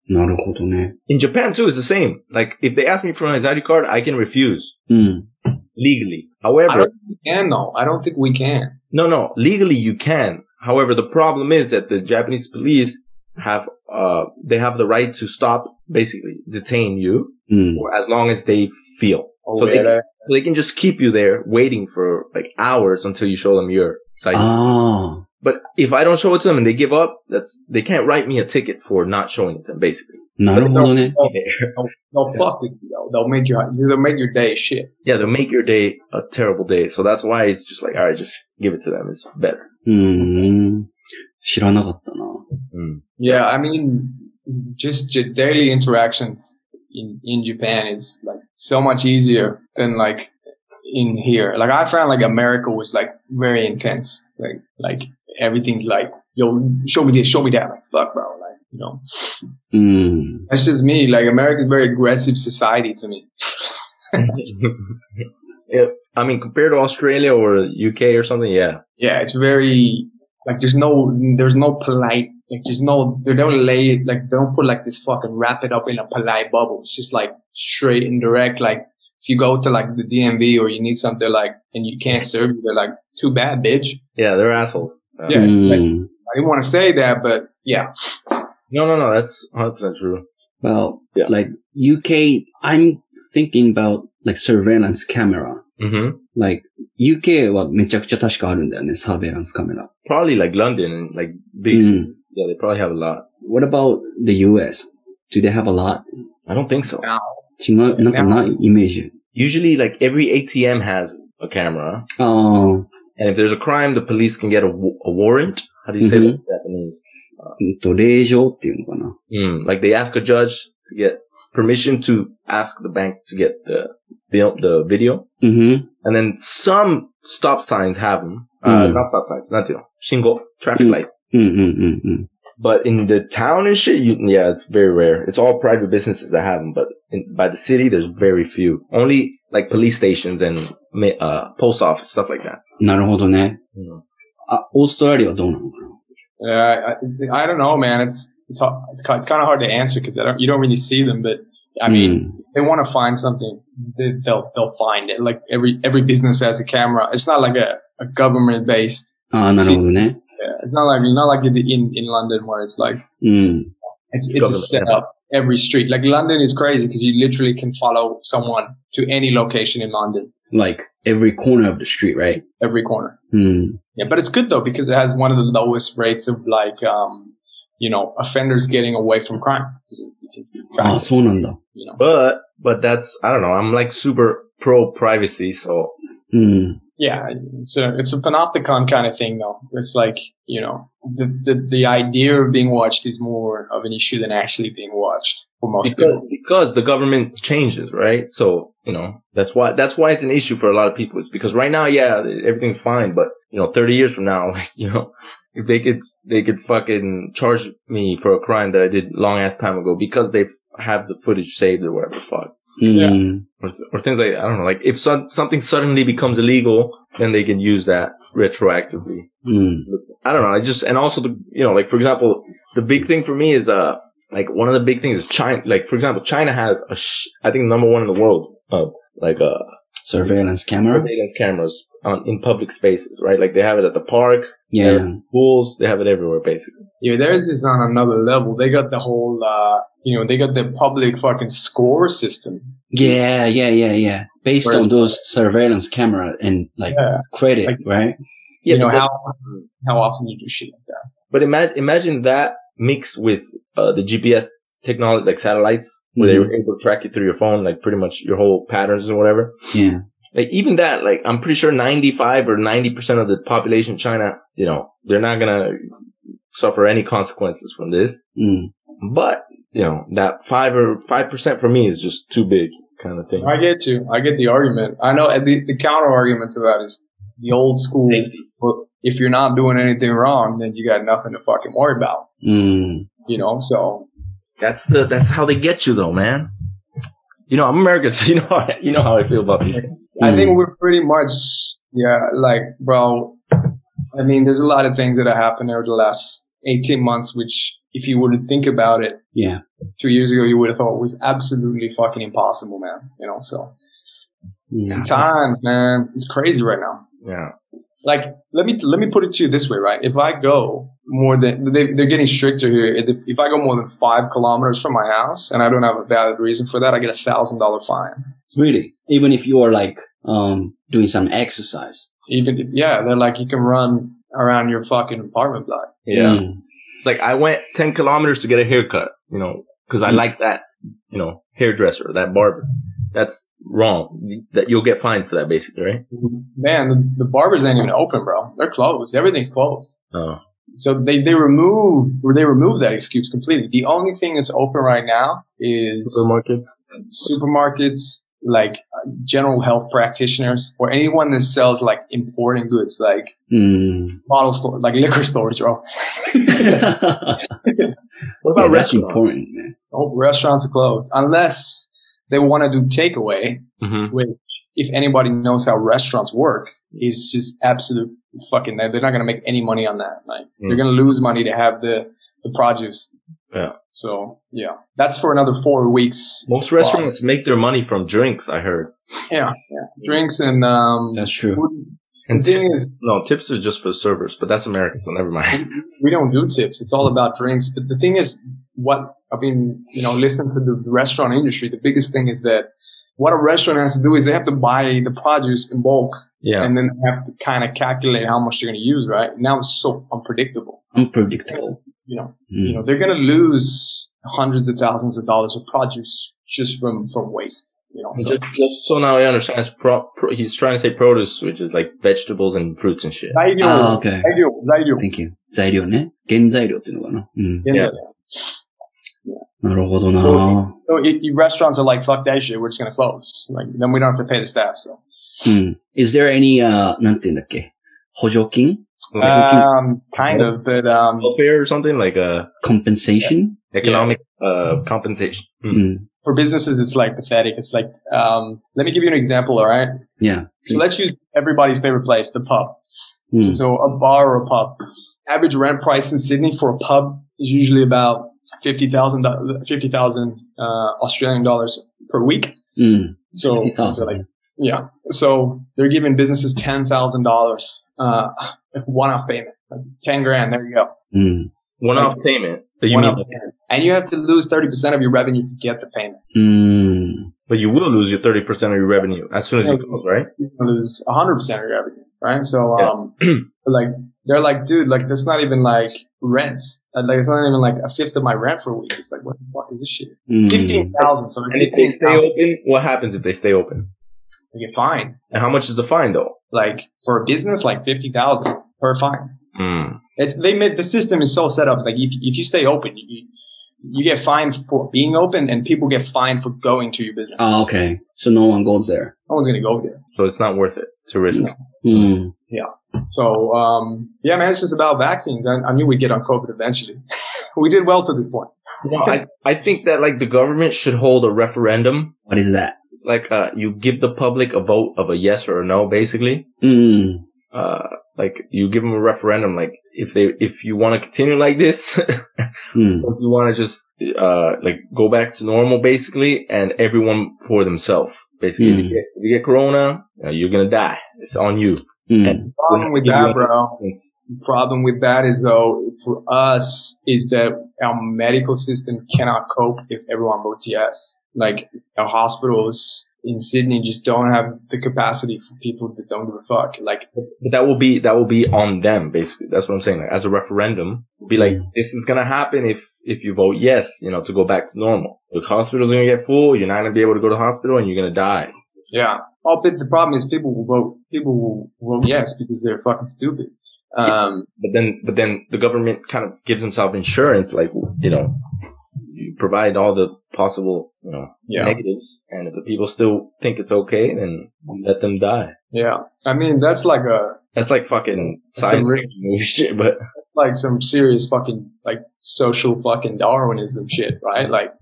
なるほどね。 In Japan too, it's the same. Like if they ask me for my ID card, I can refuse うん。 legally. I However, don't think we can though. I don't think we can. no, no, legally you can. However, the problem is that the Japanese police have uh they have the right to stop, basically detain you うん。 for as long as they feel. Oh, So they, yeah, they can just keep you there waiting for like hours until you show them your side. ああ。 But if I don't show it to them and they give up, that's they can't write me a ticket for not showing it to them. Basically, なるほどね。 They'll fuck with you though. They'll make you, they'll make your day shit. yeah, they'll make your day a terrible day. So that's why it's just like, all right, just give it to them. It's better. うーん。知らなかったな。 Mm. Yeah, I mean, just j- daily interactions in, in Japan is like so much easier than like in here. Like I found like America was like very intense. Like, like everything's like, yo, show me this, show me that. Like, fuck, bro. Like, you know, Mm. that's just me. Like America's very aggressive society to me. Yeah, I mean, compared to Australia or UK or something, yeah. Yeah, it's very like there's no there's no polite like there's no they don't lay it like they don't put like this fucking wrap it up in a polite bubble. It's just like straight and direct. Like if you go to like the DMV or you need something like and you can't serve you, they're like too bad, bitch. Yeah, they're assholes. Uh, Yeah, like, Mm. I didn't want to say that, but yeah, No, no, no, that's 100% true. Well, Yeah. like UK, I'm thinking about like surveillance camera. hmm Like UK はめちゃくちゃ確かあるんだよね、サーベイランスカメラ。 Probably like London and like big Mm. cities. Yeah, they probably have a lot. What about the US? Do they have a lot? I don't think so. 違う、なんかないイメージ。 Usually like every ATM has a camera. ああ、 And if there's a crime, the police can get a, wa- a warrant. How do you say that in Japanese? うんと、令状っていうのかな。 Mm, like they ask a judge to get permission to ask the bank to get the film, the video. うんふん。 And then some stop signs have them. Uh, Mm. not stop signs, not you know, shingo, traffic Mm. lights. うんうんうんうん。 But in the town and shit, you, yeah, it's very rare. It's all private businesses that have them. But in, by the city, there's very few. Only like police stations and ma- uh, post office stuff like that. なるほどね。 Mm. あ、オーストラリアはどうなのかな yeah. I, I don't know, man. It's it's hard, it's ki- it's kind of hard to answer because don't you don't really see them, but I mean. うん they want to find something, they, they'll they'll find it. Like every every business has a camera. It's not like a, a government based. ああ、なるほどね。 Yeah, it's not like not like in in in London where it's like うん。 it's it's a Government, setup every street. Like London is crazy because you literally can follow someone to any location in London, like every corner of the street, right? every corner. うん。 Yeah, but it's good though because it has one of the lowest rates of like um you know offenders getting away from crime. This is- you can track ああ、 it, そうなんだ。 you know. But, but that's, I don't know. I'm like super pro privacy. So hmm. うん。Yeah, it's a it's a panopticon kind of thing though. It's like you know the, the the idea of being watched is more of an issue than actually being watched for most because, people. because the government changes, right? So, you know, that's why, that's why it's an issue for a lot of people. It's because right now, yeah, everything's fine. But, you know, 30 years from now, like, you know, if they could, they could fucking charge me for a crime that I did long ass time ago because they have the footage saved or whatever fuck. Hmm. Yeah. Or, or things like, I don't know, like if so- something suddenly becomes illegal, then they can use that retroactively. Mm. I don't know. I just, and also the, you know, like for example, the big thing for me is, uh, like one of the big things is China, like for example, China has a, sh- I think number one in the world, of like, uh, surveillance camera? surveillance cameras on, in public spaces, right? Like they have it at the park, Yeah. schools, they have it everywhere basically. Yeah, theirs is on another level. They got the whole uh you know they got the public fucking score system. Yeah, yeah, yeah, yeah. Based Whereas- on those surveillance camera and like Yeah, credit, Like- right? Yeah, you know but how how often you do shit like that. But imagine, imagine that mixed with, uh, the GPS technology, like satellites, where mm-hmm. they were able to track you through your phone, like pretty much your whole patterns or whatever. Yeah. Like even that, like I'm pretty sure 95 or 90% of the population in China, you know, they're not gonna suffer any consequences from this. Mm. But, you know, that five or 5% for me is just too big kind of thing. I get you. I get the argument. I know the, the counter argument to that is the old school. Safety. If you're not doing anything wrong, then you got nothing to fucking worry about. Mm. You know, so that's the, that's how they get you though, man. You know, I'm American, so you know, how, you know how I feel about these things. I think hmm. we're pretty much, yeah, like, bro, I mean, there's a lot of things that have happened over the last 18 months, which if you were to think about it Yeah. two years ago, you would have thought was absolutely fucking impossible, man. You know, so it's Yeah. the times, man. It's crazy right now. Yeah. Like, let me, let me put it to you this way, right? If I go more than, they, they're getting stricter here. If, if I go more than five kilometers from my house and I don't have a valid reason for that, I get a thousand dollar fine. Really? Even if you are like, um, doing some exercise. Even, if, yeah, they're like, you can run around your fucking apartment block. Yeah. Mm. Like I went 10 kilometers to get a haircut, you know, cause I Mm. like that, you know, hairdresser, that barber. That's wrong. That you'll get fined for that basically, right? Man, the, the barbers ain't even open, bro. They're closed. Everything's closed. Oh. So they, they remove, or they remove that excuse completely. The only thing that's open right now is Supermarket. supermarkets, like uh, general health practitioners, or anyone that sells like important goods, like Mm. bottle store, like liquor stores, bro. What about that's restaurants? important, man. oh, restaurants are closed unless they want to do takeaway, Mhm. which if anybody knows how restaurants work, is just absolute fucking. They're not going to make any money on that. Like Mm. they're going to lose money to have the the produce. Yeah. So yeah, that's for another four weeks. Most restaurants make their money from drinks. I heard. yeah, yeah, drinks and um. That's true. food. And the thing is, No, tips are just for servers, but that's American, so never mind. we don't do tips. It's all about drinks. But the thing is, what I mean, you know, listen to the restaurant industry. The biggest thing is that what a restaurant has to do is they have to buy the produce in bulk Yeah. and then have to kind of calculate how much they're going to use. Right now, it's so unpredictable. Unpredictable. You know, Mm. you know, they're going to lose hundreds of thousands of dollars of produce just from from waste. You know, so just, just so now I understand, it's pro, pro, he's trying to say produce, which is like vegetables and fruits and shit. 材料、 Ah, okay. 材料、材料。 Thank you. 材料ね。原材料っていうのかな。うん。現在 なるほどな So i i restaurants are like, fuck that shit. We're just going to close. Like, then we don't have to pay the staff. So. うん。Is there any, uh, なんて言うんだっけ補助金 Like Um, kind of, but um, welfare or something like a compensation? economic uh compensation. う Mm. ん。 for businesses, it's like pathetic. It's like, um, let me give you an example. All right. Yeah. So let's use everybody's favorite place, the pub. うん。 So a bar or a pub. Average rent price in Sydney for a pub is usually about 50,000 50, 000, uh, Australian dollars per week. Mm, so, 50, so like, yeah. So they're giving businesses $10,000 uh, one off payment, like 10 grand. There you go. Mm. One off payment. One off payment. And you have to lose 30% of your revenue to get the payment. Mm. But you will lose your 30% of your revenue as soon as you close, right? You lose 100% of your revenue, right? So, yeah. um, like, they're like, dude, like, that's not even like rent. Uh, Like, it's not even like a fifth of my rent for a week. It's like, what the fuck is this shit? Mm. 15,000. So And if they stay open, what happens if they stay open? they get fined. And how much is the fine though? Like, for a business, like 50,000 per fine. Mm. It's, they made, the system is so set up, like, if, if you stay open, you, you get fined for being open and people get fined for going to your business. Ah, okay. So no one goes there. no one's going to go there. So it's not worth it to risk. Mm. Yeah. So, um, yeah, man, it's just about vaccines. I, I knew we'd get on COVID eventually. we did well to this point. I, I think that like the government should hold a referendum. What is that? It's like, uh, you give the public a vote of a yes or a no, basically. Mm. Uh, like you give them a referendum. Like if they, if you want to continue like this, mm. you want to just, uh, like go back to normal basically and everyone for themselves. Basically, if, Mm. you get, if you get corona, uh, you're going to die. It's on you. うん。And Problem with that, bro. The problem with that is though, for us, is that our medical system cannot cope if everyone votes yes. Like our hospitals in Sydney just don't have the capacity for people that don't give a fuck. Like, But that will be, that will be on them, basically. That's what I'm saying. Like, as a referendum, be like, this is going to happen if, if you vote yes, you know, to go back to normal. The hospital's going to get full. You're not going to be able to go to hospital and you're going to die. yeah. Oh, but the problem is people will vote, people will vote yes because they're fucking stupid. Um, But then, but then the government kind of gives themselves insurance, like, you know, you provide all the possible, you know, yeah. negatives. And if the people still think it's okay, then let them die. Yeah. I mean, that's like a, That's like fucking science some re- movie shit, but like some serious fucking like social fucking Darwinism shit, right? Like,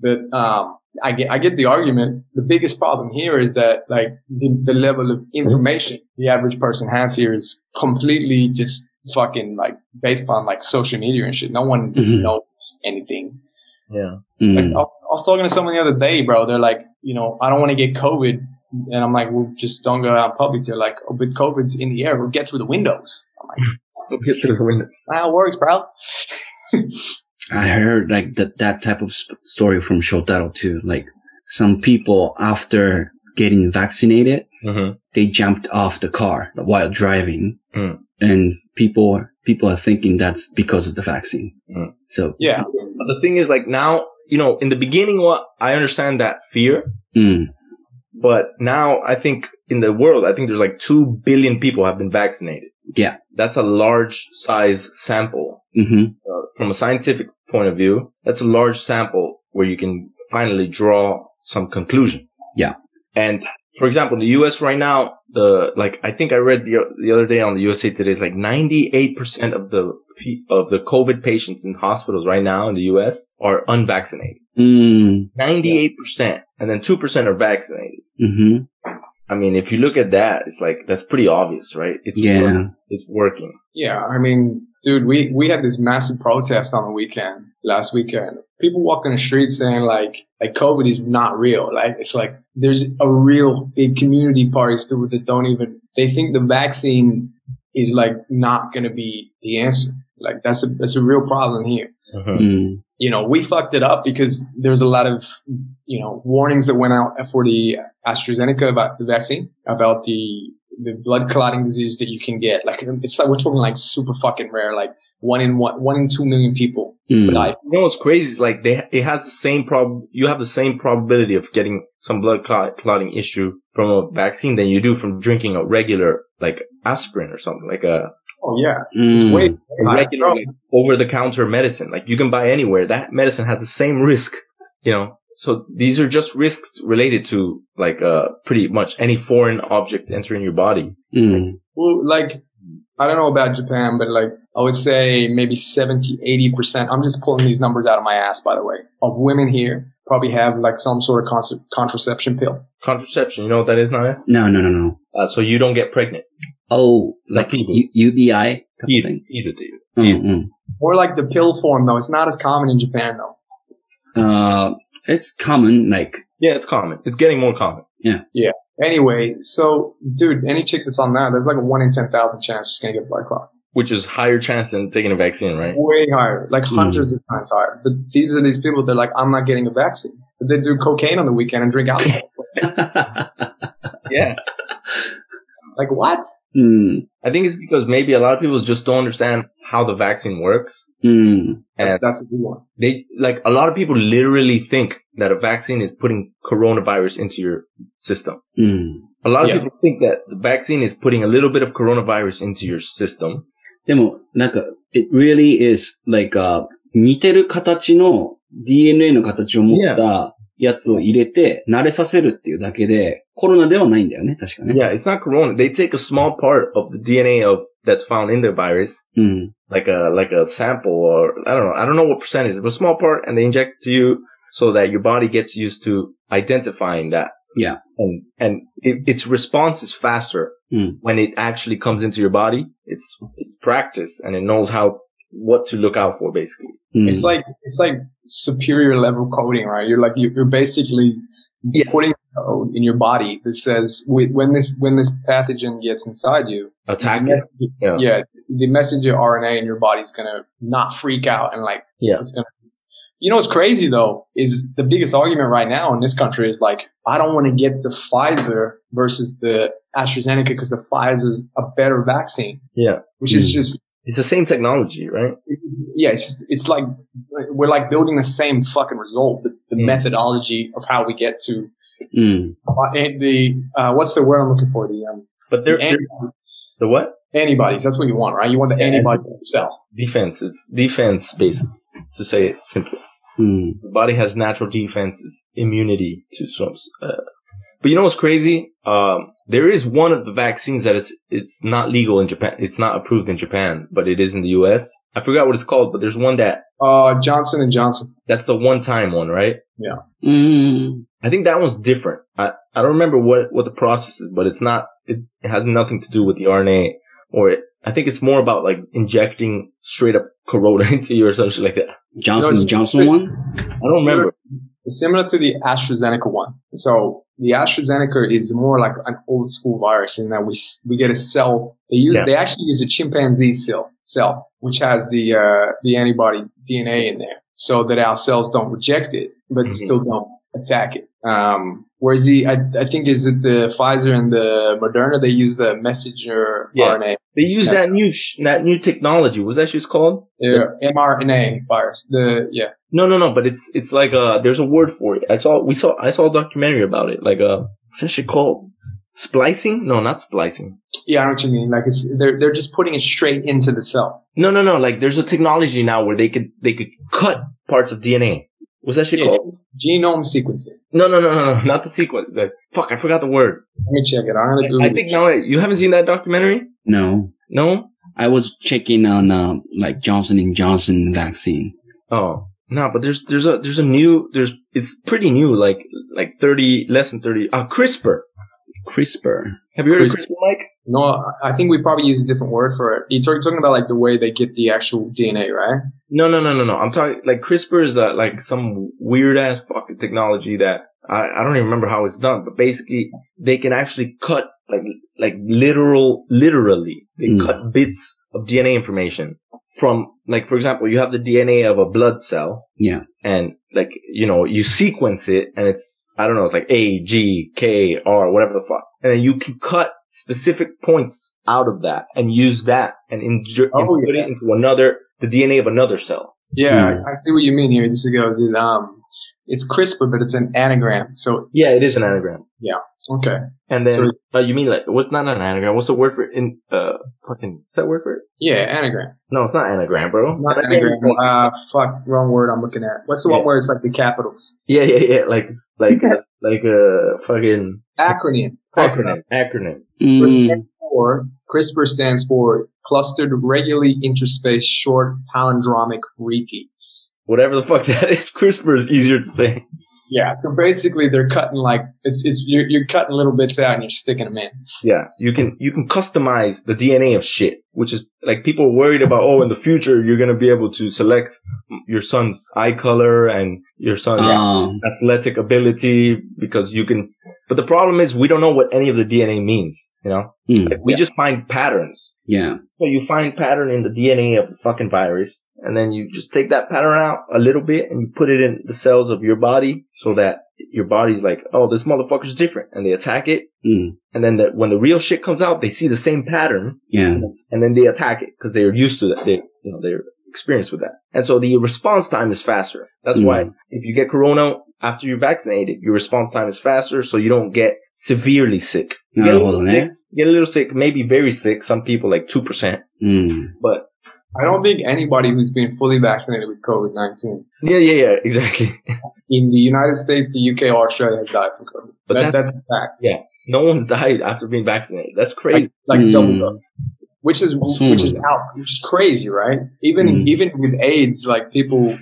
but um, I get I get the argument. The biggest problem here is that like the, the level of information the average person has here is completely just fucking like based on like social media and shit. No one Mhm. knows anything. yeah. Mm. I, was, I was talking to someone the other day, bro. They're like, you know, I don't want to get COVID. And I'm like, well, just don't go out in public. They're like, oh, but COVID's in the air. We'll get through the windows. I'm like, We'll get through the window. how it works, bro. I heard like that, that type of sp- story from Shotaro too. Like some people after getting vaccinated, Mm-hmm. they jumped off the car while driving Mm. and people, people are thinking that's because of the vaccine. Mm. So, yeah. But the thing is, like now, you know, in the beginning, what I understand that fear, mm, but now I think in the world, I think there's like two billion people have been vaccinated. Yeah. That's a large size sample. hmm Uh, from a scientific point of view, that's a large sample where you can finally draw some conclusion. Yeah. And for example, in the US right now, the, like, I think I read the, the other day on the USA Today, it's like 98% of the, of the COVID patients in hospitals right now in the US are unvaccinated. Mm. 98%. And then 2% are vaccinated. hmm I mean, if you look at that, it's like, that's pretty obvious, right? It's Yeah. working. It's working. Yeah, I mean, dude, we, we had this massive protest on the weekend, last weekend. People walking the streets saying like, like COVID is not real. Like, it's like, there's a real big community parties, people that don't even, they think the vaccine is like not going to be the answer. Like, that's a, that's a real problem here. Mhm. Mm. You know, we fucked it up because there's a lot of, you know, warnings that went out for the AstraZeneca about the vaccine, about the, the blood clotting disease that you can get. Like, it's like, we're talking like super fucking rare, like one in one, one in two million people Mm. die. You know what's crazy is like they it has the same prob you have the same probability of getting some blood clot, clotting issue from a vaccine than you do from drinking a regular like aspirin or something like a, Oh yeah. It's Mm. way regular like, over the counter medicine like you can buy anywhere that medicine has the same risk you know so these are just risks related to like uh pretty much any foreign object entering your body Mm. Well, like, I don't know about Japan, but like, I would say maybe 70, 80%. I'm just pulling these numbers out of my ass, by the way, of women here probably have like some sort of contra- contraception pill. contraception you know what that is now No, no, no, no. uh, so you don't get pregnant Oh, Like like. U- UBI type of Eat, thing. eat it, eat. Mm, mm. Or like the pill form though. It's not as common in Japan though. Uh, it's common, like, yeah it's common it's getting more common Yeah. Yeah. Anyway, so dude, any chick that's on that, there's like a one in 10,000 chance she's going to get blood clots. which is higher chance than taking a vaccine right Way higher, like Hmm. hundreds of times higher. But these are these people that are like, I'm not getting a vaccine. But they do cocaine on the weekend and drink alcohol. Yeah like what? mm, I think it's because maybe a lot of people just don't understand how the vaccine works. mm, That's, And that's a good one. they, like, a lot of people literally think that a vaccine is putting coronavirus into your system. mm. A lot of Yeah. people think that the vaccine is putting a little bit of coronavirus into your system. でも、なんか、it really is like, uh, 似てる形の DNA の形を持ったやつを入れて慣れさせるっていうだけで、 コロナではないんだよね、確かね。Yeah, it's not corona. They take a small part of the DNA of that's found in the virus. Hmm. Like a like a sample or I don't know. I don't know what percentage, but a small part and they inject to you so that your body gets used to identifying that. Yeah. And and it, its response is faster mm. when it actually comes into your body. It's it's practiced and it knows how what to look out for basically. Mm. It's like it's like superior level coding, right? You're like you're basically yes. putting uh, in your body that says when this when this pathogen gets inside you, Attack the it. Yeah. yeah, the messenger RNA in your body's gonna not freak out and like Yeah. it's gonna. You know what's crazy though is the biggest argument right now in this country is like I don't want to get the Pfizer versus the AstraZeneca because the Pfizer's a better vaccine, Yeah. which is Mm. just It's the same technology, right? yeah, it's just it's like we're like building the same fucking result. The, the Mm. methodology of how we get to うん。uh, and the uh, what's the word I'm looking for? The um But they're, the the what? antibodies. That's what you want, right? You want the Yeah, antibody cell. Defensive, defense basically, to say it simply. Mm. The body has natural defenses, immunity to some. Uh, but you know what's crazy? Um, there is one of the vaccines that it's it's not legal in Japan. It's not approved in Japan, but it is in the U.S. I forgot what it's called, but there's one that uh Johnson and Johnson. That's the one-time one, right? Yeah. Mm. I think that one's different. I I don't remember what what the process is, but it's not. It, it has nothing to do with the RNA or it, I think it's more about like injecting straight up corona into you or something like that. Johnson it's- Johnson one? I don't remember. It's similar to the AstraZeneca one. So the AstraZeneca is more like an old school virus in that we we get a cell. They use Yeah. they actually use a chimpanzee cell cell which has the uh, the antibody DNA in there, so that our cells don't reject it, but Mhm. still don't attack it. Um, whereas the I, I think is it the Pfizer and the Moderna they use the messenger Yeah. RNA They use Yeah. that new sh- that new technology. Was that just called? uh, mRNA virus. The yeah. No, no, no. But it's it's like uh, there's a word for it. I saw we saw I saw a documentary about it. Like uh, what's that shit called? splicing? No, not splicing. Yeah, I know what you mean. Like it's they're they're just putting it straight into the cell. No, no, no. Like there's a technology now where they could they could cut parts of DNA. What's that shit Yeah. called? Genome sequencing. No, no, no, no, no, not the sequence. The, fuck, I forgot the word. Let me check it. I'm gonna Google I think now you haven't seen that documentary. No, No. I was checking on uh, like Johnson and Johnson vaccine. Oh no, but there's there's a there's a new there's it's pretty new like like thirty less than thirty. Uh, CRISPR. CRISPR. Have you heard of CRISPR. CRISPR, Mike? No, I think we probably use a different word for it. You're talking about like the way they get the actual DNA, right? No, no, no, no, no. I'm talking like CRISPR is uh, like some weird ass fucking technology that I, I don't even remember how it's done, but basically they can actually cut like like literal literally they Mm. cut bits of DNA information from like for example you have the DNA of a blood cell Yeah. and like you know you sequence it and it's I don't know it's like A G K R whatever the fuck and then you can cut specific points out of that and use that and injure Oh, and put yeah. it into another the DNA of another cell. Yeah, Hmm. I I see what you mean here. This goes it um it's CRISPR, but it's an anagram. So Yeah, it is an anagram. Yeah. Okay. And then So- uh, you mean like what's not an anagram? What's the word for it in uh fucking is that word for it? Yeah, anagram. No, it's not anagram, bro. Not Anagram anagram. like- Uh fuck, wrong word I'm looking at. What's the one Yeah. where it's like the capitals? yeah, yeah, yeah. Like like like a fucking Acronym. Acronym. Acronym. So Mm, stands for CRISPR stands for clustered regularly interspaced short palindromic repeats. Whatever the fuck that is, CRISPR is easier to say. Yeah. So basically, they're cutting like it's, it's you're, you're cutting little bits out and you're sticking them in. Yeah, you can you can customize the DNA of shit, which is like people are worried about. Oh, in the future you're gonna be able to select your son's eye color and your son's um, athletic ability because you can. But the problem is we don't know what any of the DNA means. You know, mm, like, we just find patterns. yeah. So you find pattern in the DNA of the fucking virus, and then you just take that pattern out a little bit and you put it in the cells of your body so that your body's like, oh, this motherfucker's different, and they attack it, mm. and then when the real shit comes out, they see the same pattern, yeah, and then they attack it because they're used to that, they you know they're experienced with that, and so the response time is faster. That's mm. why if you get corona after you're vaccinated, your response time is faster, so you don't get severely sick. You get, a little sick, get a little sick, maybe very sick. Some people like two percent, mm. but I don't think anybody who's been fully vaccinated with COVID 19 Yeah, yeah, yeah, exactly. in the United States, the UK, or Australia has died from COVID. But That, that's- that's a fact. Yeah. No one's died after being vaccinated. That's crazy. Like Mm. doubled up. Which is which is out, which is crazy, right? Even Mm. even with AIDS, like people, 'cause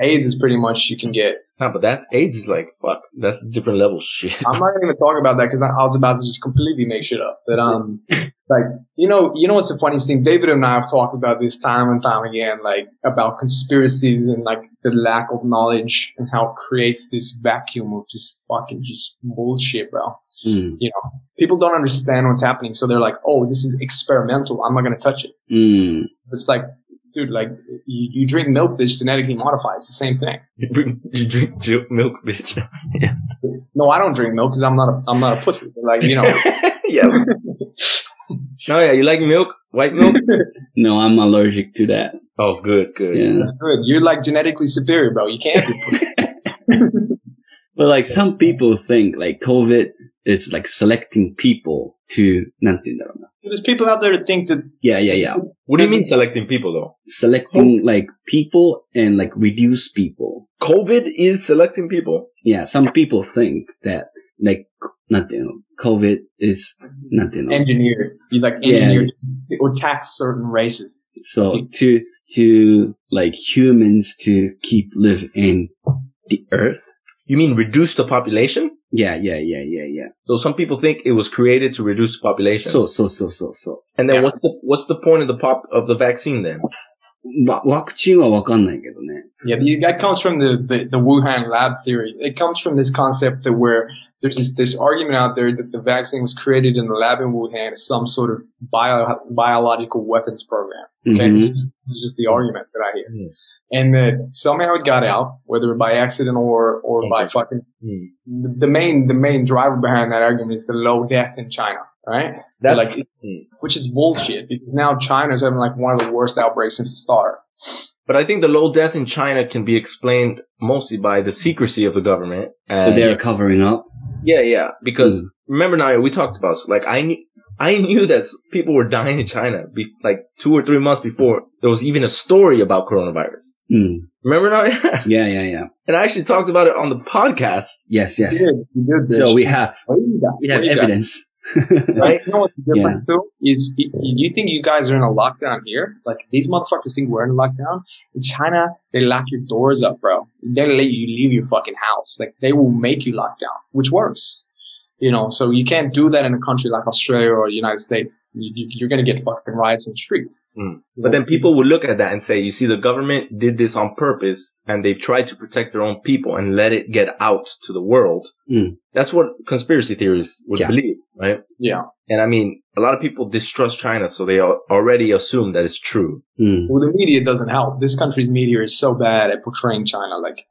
AIDS is pretty much you can get. No, but that AIDS is like fuck. That's different level shit. I'm not even talking about that because I, I, was about to just completely make shit up. But um, like you know, you know what's the funniest thing? David and I have talked about this time and time again, like about conspiracies and like the lack of knowledge and how it creates this vacuum of just fucking just bullshit, bro. Mm. You know, people don't understand what's happening, so they're like, "Oh, this is experimental. I'm not gonna touch it." Mm. It's like dude, like you, you drink milk that's genetically modified. It's the same thing. you drink, you drink ju- milk, bitch. No, I don't drink milk because I'm not a I'm not a pussy. But like you know, yeah. no, yeah. You like milk? White milk? No, I'm allergic to that. oh, good, good. Yeah. that's good. You're like genetically superior, bro. You can't be. pussy. But like some people think like COVID is like selecting people to, なんて言うんだろうな。 there's people out there that think that. Yeah, yeah, yeah. What do you mean selecting people though? Selecting like people and like reduce people. COVID is selecting people. Yeah, some people think that like nothing. You know, COVID is nothing. Engineered, you like engineered yeah. or tax certain races. So to to like humans to keep live in the earth You mean reduce the population? Yeah, yeah, yeah, yeah, yeah. So some people think it was created to reduce the population. So, so, so, so, so. and then Yeah. what's the what's the point of the pop of the vaccine then? わ、ワクチンはわかんないけどね。 Yeah, the, that comes from the, the, the Wuhan lab theory. It comes from this concept that where there's this, this argument out there that the vaccine was created in the lab in Wuhan as some sort of bio, biological weapons program. Okay. Mhm. This, is, this is just the argument that I hear. Mhm. And that somehow it got out, whether by accident or, or by fucking, Hmm. the the main, the main driver behind that argument is the low death in China, right? That's like, Hmm. which is bullshit because now China is having like one of the worst outbreaks since the start. But I think the low death in China can be explained mostly by the secrecy of the government. But And they're covering up. Yeah, yeah. Because Mm. remember now we talked about like I knew I knew that people were dying in China be, like two or three months before there was even a story about coronavirus. Hmm. うん。Remember now? Yeah, yeah, yeah. and I actually talked about it on the podcast. Yes, yes. You did, you did, So we have, Way back, we have evidence. Right? You know what the difference too is? You think you guys are in a lockdown here? Like these motherfuckers think we're in a lockdown. In China, they lock your doors up, bro. They let you leave your fucking house. Like they will make you lock down, which works. You know, so you can't do that in a country like Australia or the United States. You, you, you're gonna get fucking riots in the streets. Mm. But then people would look at that and say, you see, the government did this on purpose and they tried to protect their own people and let it get out to the world. Mm. That's what conspiracy theories would Yeah. believe, right? yeah. And I mean, a lot of people distrust China, so they already assume that it's true. Mm. Well, the media doesn't help. This country's media is so bad at portraying China. Like,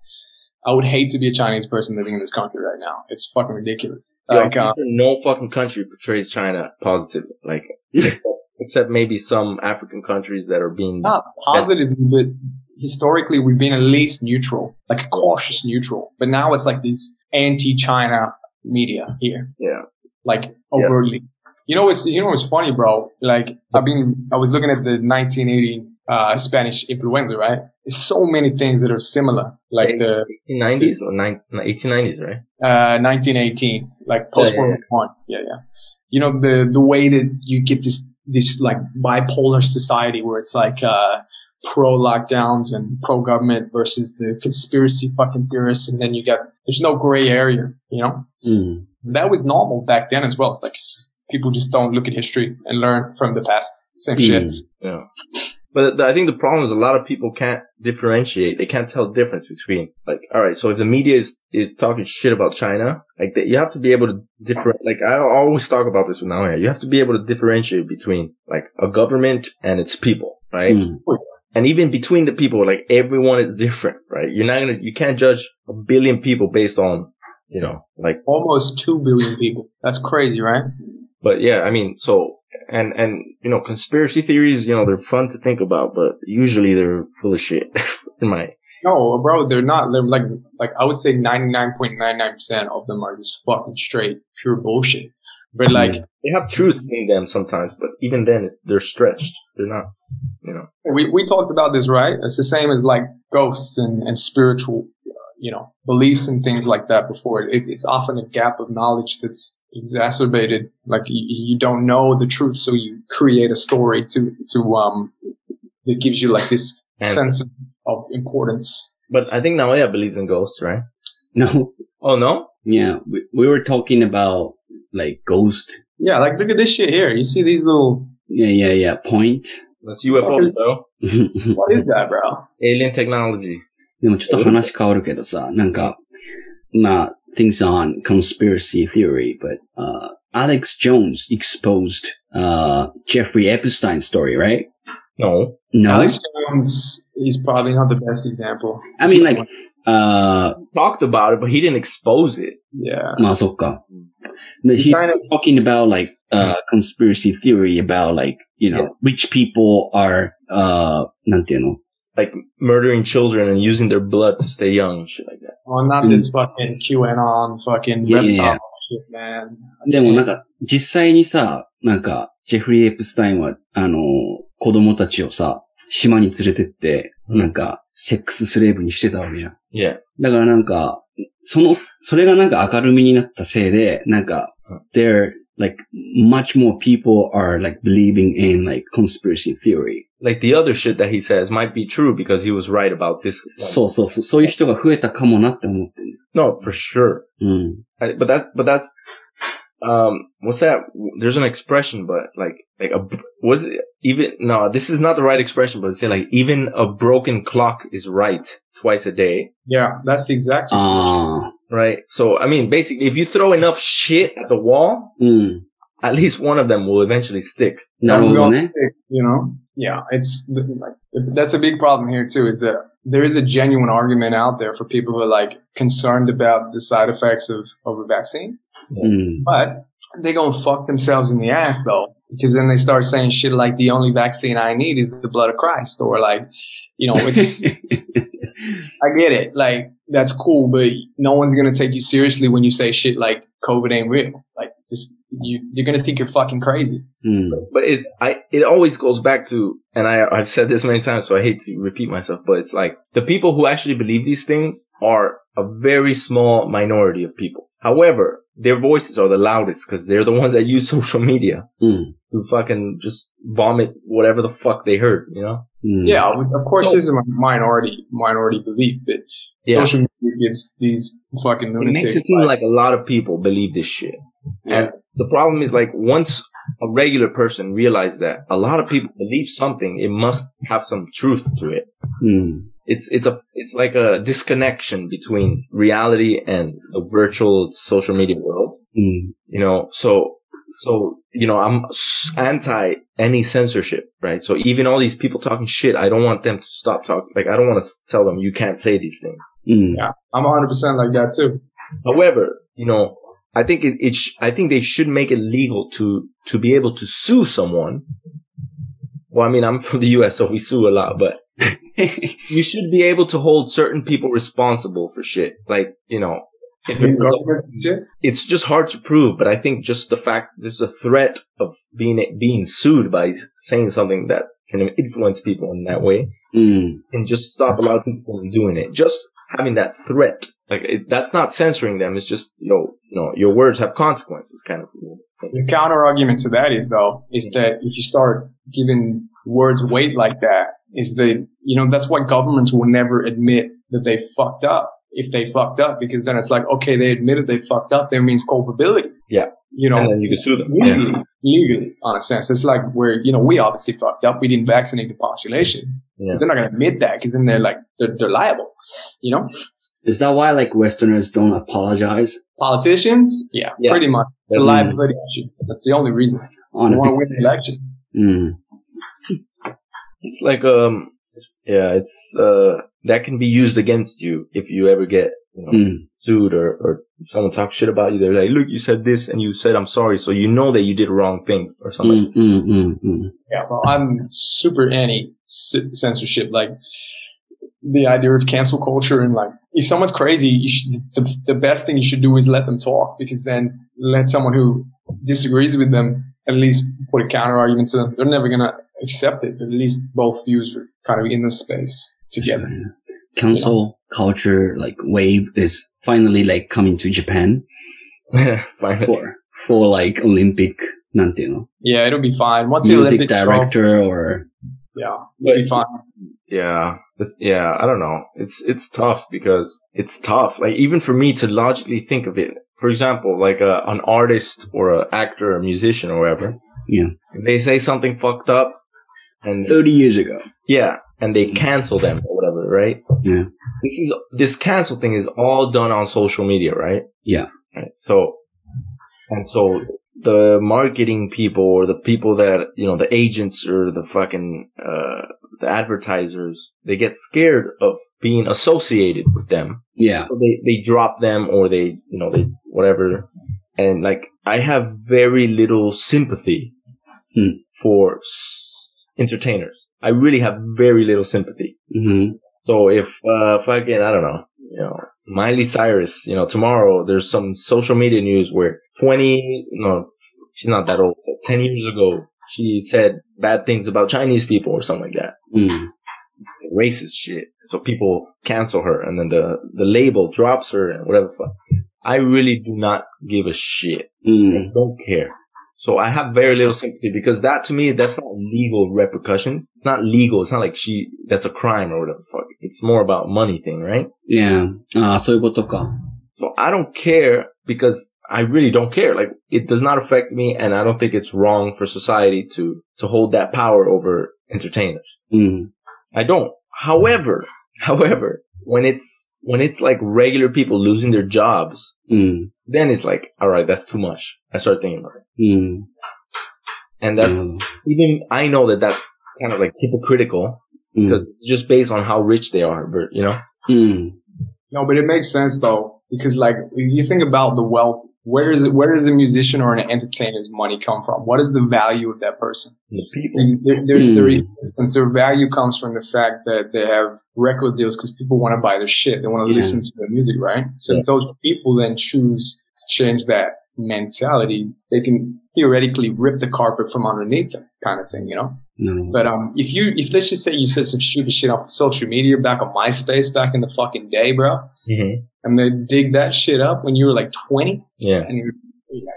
I would hate to be a Chinese person living in this country right now. It's fucking ridiculous. Like, uh, no fucking country portrays China positively. Like, except maybe some African countries that are being. not positively, but historically we've been at least neutral, like a cautious neutral. But now it's like this anti-China media here, Yeah. like overtly. You know, it's you know what's funny, bro. Like I've been, I was looking at the 1980 uh, Spanish influenza, right? There's so many things that are similar, like the 1890s or nine, 1890s, right? uh, 1918, like post World War One. Yeah, yeah. You know the the way that you get this this like bipolar society where it's like uh, pro lockdowns and pro government versus the conspiracy fucking theorists, and then you got there's no gray area. You know Mm. that was normal back then as well. It's like it's just- people just don't look at history and learn from the past. Same shit. Mm. Yeah. But the, I think the problem is a lot of people can't differentiate. They can't tell the difference between like, all right, so if the media is, is talking shit about China, like that, you have to be able to differ. Like I always talk about this with Naoya. You have to be able to differentiate between like a government and its people, right? Mm. And even between the people, like everyone is different, right? You're not gonna, you can't judge a billion people based on, you know, like Almost two billion people. That's crazy, right? But yeah, I mean, so, and, and, you know, conspiracy theories, you know, they're fun to think about, but usually they're full of shit in my, No, bro, they're not. They're like, like I would say 99.99% of them are just fucking straight pure bullshit. But mm-hmm. like, they have truth in them sometimes, but even then it's, they're stretched. They're not, you know. we, we talked about this, right? It's the same as like ghosts and, and spiritual, you know, beliefs and things like that before. It, it's often a gap of knowledge that's exacerbated. Like you, you don't know the truth, so you create a story to, to, um, that gives you like this And- sense of, of importance. But I think Naoya believes in ghosts, right? No. Oh no? Yeah. We, we were talking about like ghost. Yeah, like look at this shit here. You see these little, Yeah, yeah, yeah. Point. That's UFO, though. what is that, bro? Alien technology. でもちょっと話変わるけどさ、なんか、 まあ、things on conspiracy theory, but, uh, Alex Jones exposed, uh, Jeffrey Epstein story, right? No. No. Alex Jones, he's probably not the best example. I mean, like, uh, Talked about it, but he didn't expose it. yeah. まあそっか。But he's kind of- talking about like, uh, conspiracy theory about like, you know, Yeah. rich people are, uh, なんていうの Like murdering children and using their blood to stay young and shit like that. Well, not this fucking QAnon fucking Yeah, reptile yeah. shit, man. でもなんか、実際にさ、なんか、ジェフリー・エプスタインは、あの、子供たちをさ、島に連れてって、うんなんか、セックススレーブにしてたわけじゃん。Yeah. だからなんか、その、それがなんか明るみになったせいで、なんかうん there, like, much more people are like believing in like conspiracy theory. Like the other shit that he says might be true because he was right about this. そうそうそう、そういう人が増えたかもなって思ってる。 No, for sure. うん。 I- but that's but that's um what's that? There's an expression but like like a was it even no this is not the right expression but say like even a broken clock is right twice a day. Yeah that's the exact uh. right? So i mean basically if you throw enough shit at the wall mm. at least one of them will eventually stick. No, you know? Yeah it's like that's a big problem here too is that there is a genuine argument out there for people who are like concerned about the side effects of, of a vaccine. うん。but they're gonna fuck themselves in the ass though, because then they start saying shit like the only vaccine I need is the blood of Christ, or like, you know, it's. I get it. Like, that's cool, but no one's going to take you seriously when you say shit like COVID ain't real. Like, just you, you're gonna think you're fucking crazy. Mm. But it, I, it always goes back to, and I, I've said this many times, so I hate to repeat myself, but it's like the people who actually believe these things are a very small minority of people. However, their voices are the loudest because they're the ones that use social media Mm. to fucking just vomit whatever the fuck they heard, you know? Mm. Yeah, of course, So- this is a minority minority belief, but Yeah. social media gives these fucking It makes it seem like a lot of people believe this shit. yeah, And the problem is like once a regular person realizes that a lot of people believe something, it must have some truth to it. Mm. It's it's a it's like a disconnection between reality and the virtual social media world. Mm. You know, so so you know I'm anti any censorship, right? So even all these people talking shit, I don't want them to stop talking. Like I don't want to tell them you can't say these things. Mm. yeah, I'm 100 percent like that too. However, you know, I think it, it sh- I think they should make it legal to, to be able to sue someone. Well, I mean, I'm from the US, so we sue a lot, but you should be able to hold certain people responsible for shit. Like, you know, if it was- Governments and shit. it's just hard to prove, but I think just the fact there's a threat of being, being sued by saying something that can influence people in that way Mm. and just stop a lot of people from doing it. Just having that threat, like it, that's not censoring them. It's just you know, you know, your words have consequences, kind of. The counter argument to that is though, is that if you start giving words weight like that, is that, you know, that's why governments will never admit that they fucked up if they fucked up, because then it's like, okay, they admitted they fucked up, that means culpability. Yeah. You know, and then you can sue them. Yeah. legally, legally, on a sense. It's like where, you know, we obviously fucked up. We didn't vaccinate the population. Yeah. They're not going to admit that because then they're like, they're, they're liable, you know? Is that why like Westerners don't apologize? Politicians? Yeah, Yeah. pretty much. It's a Mm. liability issue. That's the only reason. On They want to win the election. Mm. It's like um, yeah, it's uh, that can be used against you if you ever get you know, Mm. sued or or if someone talks shit about you. They're like, look, you said this and you said I'm sorry, so you know that you did a wrong thing or something. Mm, mm, mm, mm. Yeah, well, I'm super anti censorship. Like the idea of cancel culture and like if someone's crazy, you should, the, the best thing you should do is let them talk because then let someone who disagrees with them at least put a counter argument to them. They're never gonna accepted at least both views were kind of in the space together. Sure, yeah. Cancel yeah. culture like wave is finally like coming to Japan. Yeah, finally. For, for like Olympic, nothing. Yeah, it'll be fine. Once the Olympic director well, or yeah, it'll be fine. Yeah, yeah. I don't know. It's it's tough because it's tough. Like even for me to logically think of it. For example, like a, an artist or an actor or musician or whatever. Yeah. If they say something fucked up, and 30 years ago. yeah, and they cancel them or whatever, right? Yeah. This is, this cancel thing is all done on social media, right? Yeah. Right. So, and so the marketing people or the people that, you know, the agents or the fucking, uh, the advertisers, they get scared of being associated with them. Yeah. So they, they drop them or they, you know, they, whatever. And like, I have very little sympathy Hmm. for s- entertainers. I really have very little sympathy. hmm So if, uh, fucking, I don't know, you know, Miley Cyrus, you know, tomorrow there's some social media news where 20, no, she's not that old. So 10 years ago, she said bad things about Chinese people or something like that. Mm. Racist shit. So people cancel her and then the, the label drops her and whatever fuck. I really do not give a shit. Mm. I don't care. So I have very little sympathy because that to me, that's not legal repercussions. It's not legal. It's not like she, that's a crime or whatever fuck. It's more about money thing, right? Yeah. Ah, so what the fuck? So I don't care because I really don't care. Like it does not affect me and I don't think it's wrong for society to, to hold that power over entertainers. Mm. I don't. However, however, when it's, when it's like regular people losing their jobs, mm then it's like, all right, that's too much. I start thinking about it. Mm. And that's mm. even, I know that that's kind of like hypocritical hmm. because just based on how rich they are, but you know? Hmm. No, but it makes sense though, because like, if you think about the wealth where is it? Where does a musician or an entertainer's money come from? What is the value of that person? the people. Their, their, their existence, their value comes from the fact that they have record deals because people want to buy their shit. They want to Yeah. listen to their music, right? So Yeah. those people then choose to change that mentality, they can theoretically rip the carpet from underneath them, kind of thing, you know. No. But um, if you if let's just say you said some stupid shit off social media back on MySpace back in the fucking day, bro, Mm-hmm. and they dig that shit up when you were like twenty, Yeah. and you're,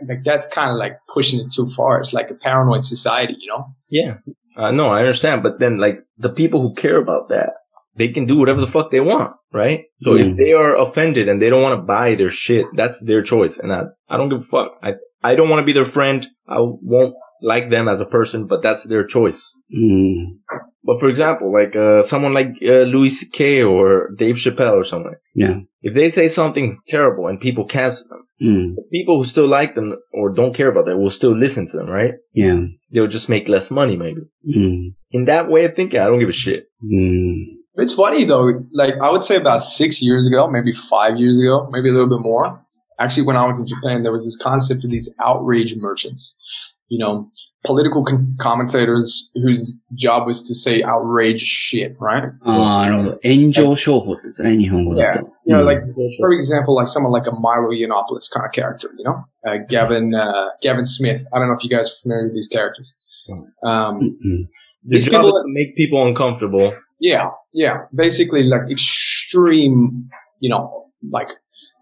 like that's kind of like pushing it too far. It's like a paranoid society, you know. Yeah. Uh, no, I understand. But then, like, the people who care about that, they can do whatever the fuck they want, right? So Mm. if they are offended and they don't want to buy their shit, that's their choice. And I, I don't give a fuck. I, I don't want to be their friend. I won't like them as a person, but that's their choice. Mm. But for example, like, uh, someone like, uh, Louis C.K. or Dave Chappelle or something. Yeah. If they say something terrible and people cancel them, Mm. the people who still like them or don't care about them will still listen to them, right? Yeah. They'll just make less money, maybe. Mm. In that way of thinking, I don't give a shit. It's funny though, like I would say about six years ago, maybe five years ago, maybe a little bit more. Actually, when I was in Japan, there was this concept of these outrage merchants, you know, political con- commentators whose job was to say outrageous shit, right? Ah, uh, angel this Yeah. You know, like, for example, like someone like a Milo Yiannopoulos kind of character, you know? Uh, Gavin, uh, Gavin Smith. I don't know if you guys are familiar with these characters. Um, mm-hmm. these people make people uncomfortable yeah, yeah. Basically, like extreme, you know, like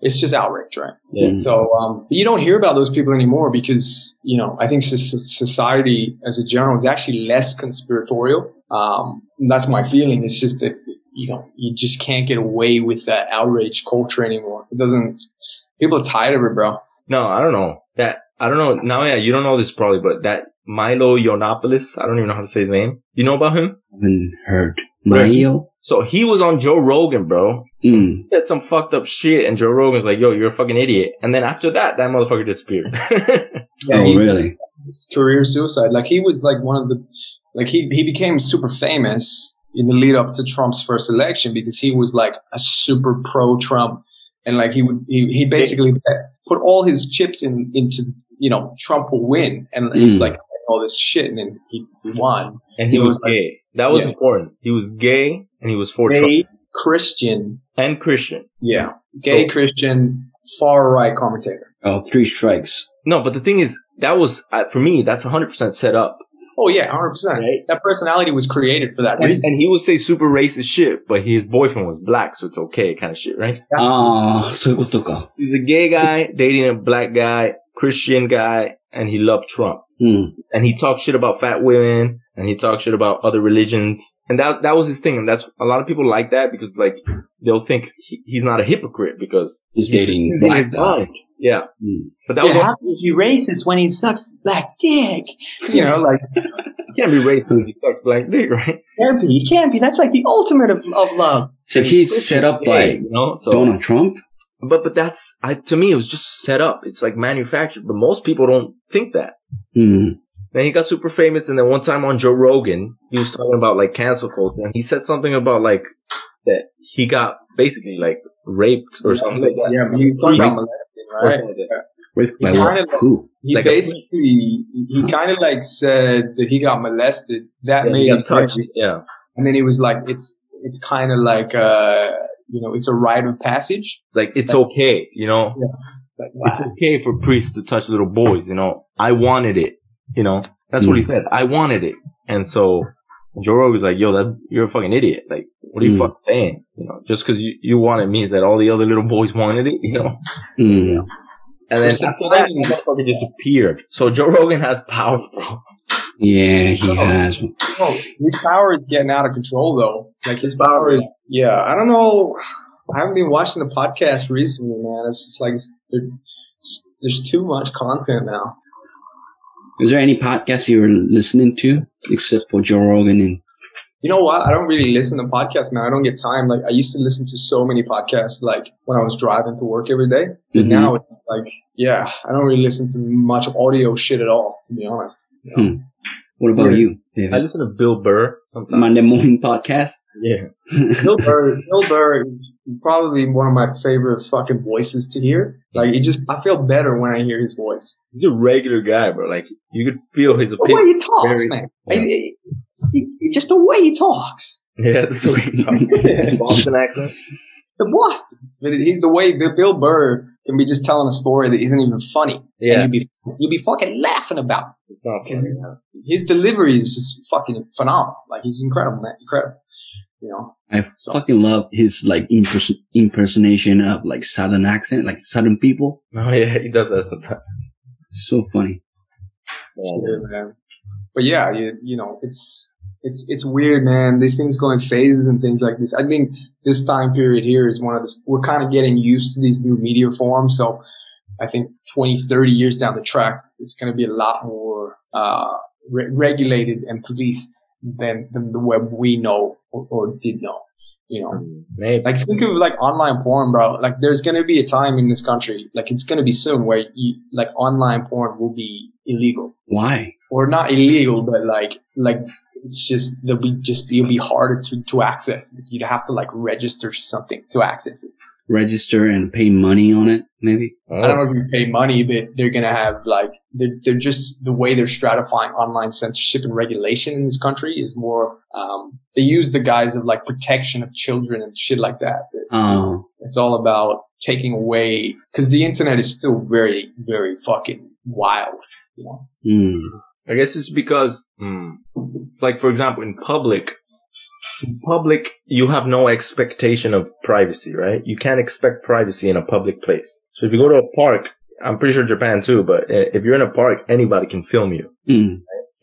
it's just outrage, right? Yeah. So um, you don't hear about those people anymore because you know I think society as a general is actually less conspiratorial. Um, that's my feeling. It's just that you know you just can't get away with that outrage culture anymore. It doesn't. People are tired of it, bro. No, I don't know. That, I don't know. Now, yeah, you don't know this probably, but that Milo Yiannopoulos, I don't even know how to say his name. You know about him? haven't heard. Right. Mario? So he was on Joe Rogan, bro. うん。He said some fucked up shit and Joe Rogan's like, yo, you're a fucking idiot. And then after that, that motherfucker disappeared. oh, he- really? his career suicide. Like he was like one of the, like he he became super famous in the lead up to Trump's first election because he was like a super pro Trump, and like he would he, he basically put all his chips in into you know Trump will win, and he's Mm. like all this shit, and then he, he won. and he So was it's like- gay. That was yeah. important. He was gay and he was for gay, Trump. Christian. And Christian. Yeah. Gay, so, Christian, far right commentator. Oh, three strikes. No, but the thing is, that was, uh, for me, that's 100% set up. Oh yeah, hundred percent. That personality was created for that and, reason. And he would say super racist shit, but his boyfriend was black, so it's okay, kind of shit, right? Ah, uh, so He's a gay guy dating a black guy, Christian guy, and he loved Trump. うん。And he talked shit about fat women, and he talked shit about other religions. And that, that was his thing. And that's, a lot of people like that because like, they'll think he, he's not a hypocrite because He's dating he's in black his Yeah. Mm. But that was, how can he racist when he sucks black dick? You know, like he can't be racist if he sucks black dick, right? can't be. He can't be. That's like the ultimate of, of love. So he's set up by you know? So, Donald Trump? But, but that's, I, to me, it was just set up. It's like manufactured, but most people don't think that. うん。Then he got super famous, and then one time on Joe Rogan, he was talking about like cancel culture, and he said something about like that he got basically like raped or something like that. Yeah, he Something got like- molested, right? something like that. Raped by He what? kinda- Who? He Like a- basically he kind of like said that he got molested. That Yeah, made he him got touched. angry. Yeah. and then he was like, "It's it's kind of like uh you know it's a rite of passage." Like it's okay, you know. It's like, It's okay for priests to touch little boys, you know. I wanted it, you know. That's what he Mm. said. I wanted it, and so Joe Rogan was like, "Yo, that you're a fucking idiot. Like, what are you Mm. fucking saying? You know, just because you you want it means that all the other little boys wanted it, you know." うん。And then What's after that, point? the disappeared. So Joe Rogan has power, bro. Yeah, he oh. has. Oh, his power is getting out of control though. Like his power is, yeah, I don't know. I haven't been watching the podcast recently, man. It's just like, it's, there's too much content now. Is there any podcast you were listening to except for Joe Rogan and You know what? I don't really listen to podcasts, man. I don't get time. Like I used to listen to so many podcasts, like when I was driving to work every day. But Mhm. now it's like, yeah, I don't really listen to much audio shit at all, to be honest. You know? Hmm. what about Yeah. you? I listen to Bill Burr sometimes. Monday morning podcast? Yeah. Bill Burr, Bill Burr, is probably one of my favorite fucking voices to hear. Like, it just, I feel better when I hear his voice. He's a regular guy, bro. Like you could feel his The way opinion. he talks, Very- man. yeah. I- I- just the way he talks. Yeah, that's the way he talks. Boston accent. the Boston. He's the way Bill Bill Burr can be just telling a story that isn't even funny. Yeah. And you'll be you'll be fucking laughing about. it. Because funny, his delivery is just fucking phenomenal. Like he's incredible, man. Incredible. You know. I So- fucking love his like impers- impersonation of like southern accent, like southern people. Oh yeah, he does that sometimes. So funny. Yeah, man. But yeah, you, you know, it's it's it's weird, man. These things go in phases and things like this. I think this time period here is one of the we're kind of getting used to these new media forms. So I think 20, 30 years down the track, it's going to be a lot more uh, re- regulated and policed than than the web we know or, or did know. You know, Maybe. like think of like online porn, bro. Like there's gonna be a time in this country, like it's gonna be soon, where you, like online porn will be illegal Why? Or not illegal, but like like it's just there'll be just it'll be harder to to access. You'd have to like register something to access it. Register and pay money on it, maybe? Oh, I don't know if you pay money, but they're gonna have like they're they're just the way they're stratifying online censorship and regulation in this country is more. Um, they use the guise of like protection of children and shit like that. But Oh, It's all about taking away because the internet is still very, very fucking wild. You know, hmm. I guess it's because, mm, like, for example, in public, in public, you have no expectation of privacy, right? You can't expect privacy in a public place. So if you go to a park, I'm pretty sure Japan too, but uh, if you're in a park, anybody can film you. Hmm.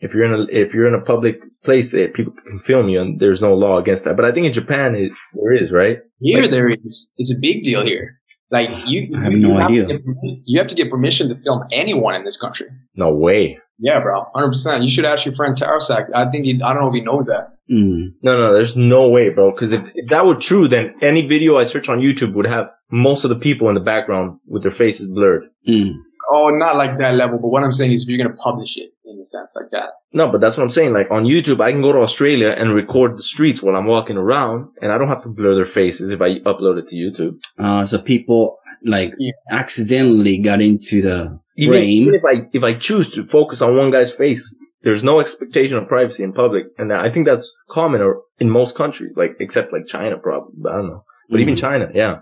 If you're in a, if you're in a public place, eh, people can film you and there's no law against that. But I think in Japan, it, there is, right? here Like- there is it's a big deal here. Like you, I have you no to idea. get you have to get permission to film anyone in this country. No way. Yeah, bro, hundred percent. You should ask your friend Tarasak. I think he, I don't know if he knows that. Hmm. No, no, there's no way, bro. Because if, if that were true, then any video I search on YouTube would have most of the people in the background with their faces blurred. Hmm. Oh, not like that level. But what I'm saying is, if you're gonna publish it in a sense like that, No, but that's what I'm saying. Like on YouTube, I can go to Australia and record the streets while I'm walking around, and I don't have to blur their faces if I upload it to YouTube. Uh, so people like Yeah. accidentally got into the Even, even if I if I choose to focus on one guy's face, there's no expectation of privacy in public, and I think that's common or in most countries, like except like China, probably. But I don't know. But even Mhm. China, yeah,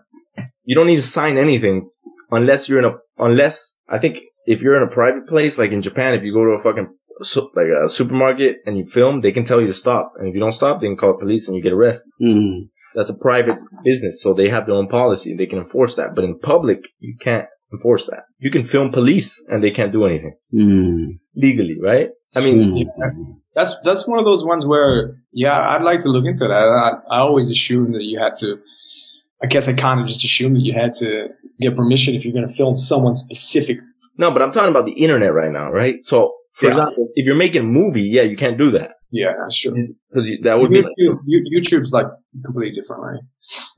you don't need to sign anything unless you're in a unless I think if you're in a private place, like in Japan, if you go to a fucking like a supermarket and you film, they can tell you to stop, and if you don't stop, they can call the police and you get arrested. Hmm. That's a private business, so they have their own policy and they can enforce that. But in public, you can't enforce that. You can film police and they can't do anything Hmm. legally, right? I mean, that's that's one of those ones where yeah, I'd like to look into that. I, I always assumed that you had to. I guess I kind of just assumed that you had to get permission if you're going to film someone specific. no, but I'm talking about the internet right now, right? So, for Yeah. example, if you're making a movie, yeah, you can't do that Yeah, that's true. because that would be. Like, YouTube's like completely different, right?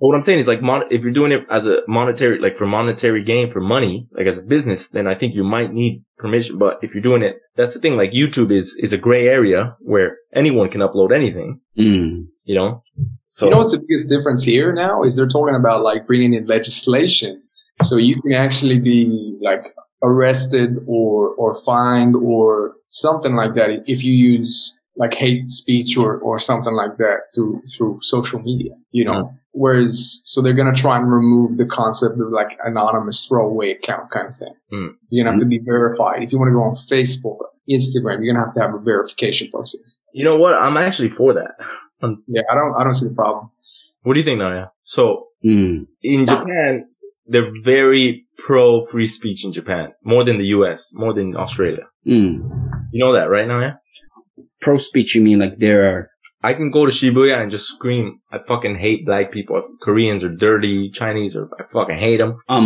but what I'm saying is like, mon- if you're doing it as a monetary, like for monetary gain for money, like as a business, then I think you might need permission. But if you're doing it, that's the thing. Like YouTube is is a gray area where anyone can upload anything. Hmm. You know. So you know what's the biggest difference here now is they're talking about like bringing in legislation, so you can actually be like arrested or or fined or something like that if you use like hate speech or or something like that through through social media. You know, whereas so they're gonna try and remove the concept of like anonymous throwaway account kind of thing. Hmm. You're gonna have to be verified if you want to go on Facebook. Instagram, you're gonna have to have a verification process. you know what? I'm actually for that. Yeah, I don't, I don't see the problem. What do you think, Naoya? So Hmm. in Japan, they're very pro free speech in Japan, more than the US, more than Australia. Hmm. You know that, right, Naoya? pro speech, you mean like there are. I can go to Shibuya and just scream, I fucking hate black people. Koreans are dirty. Chinese are, I fucking hate them. Ah,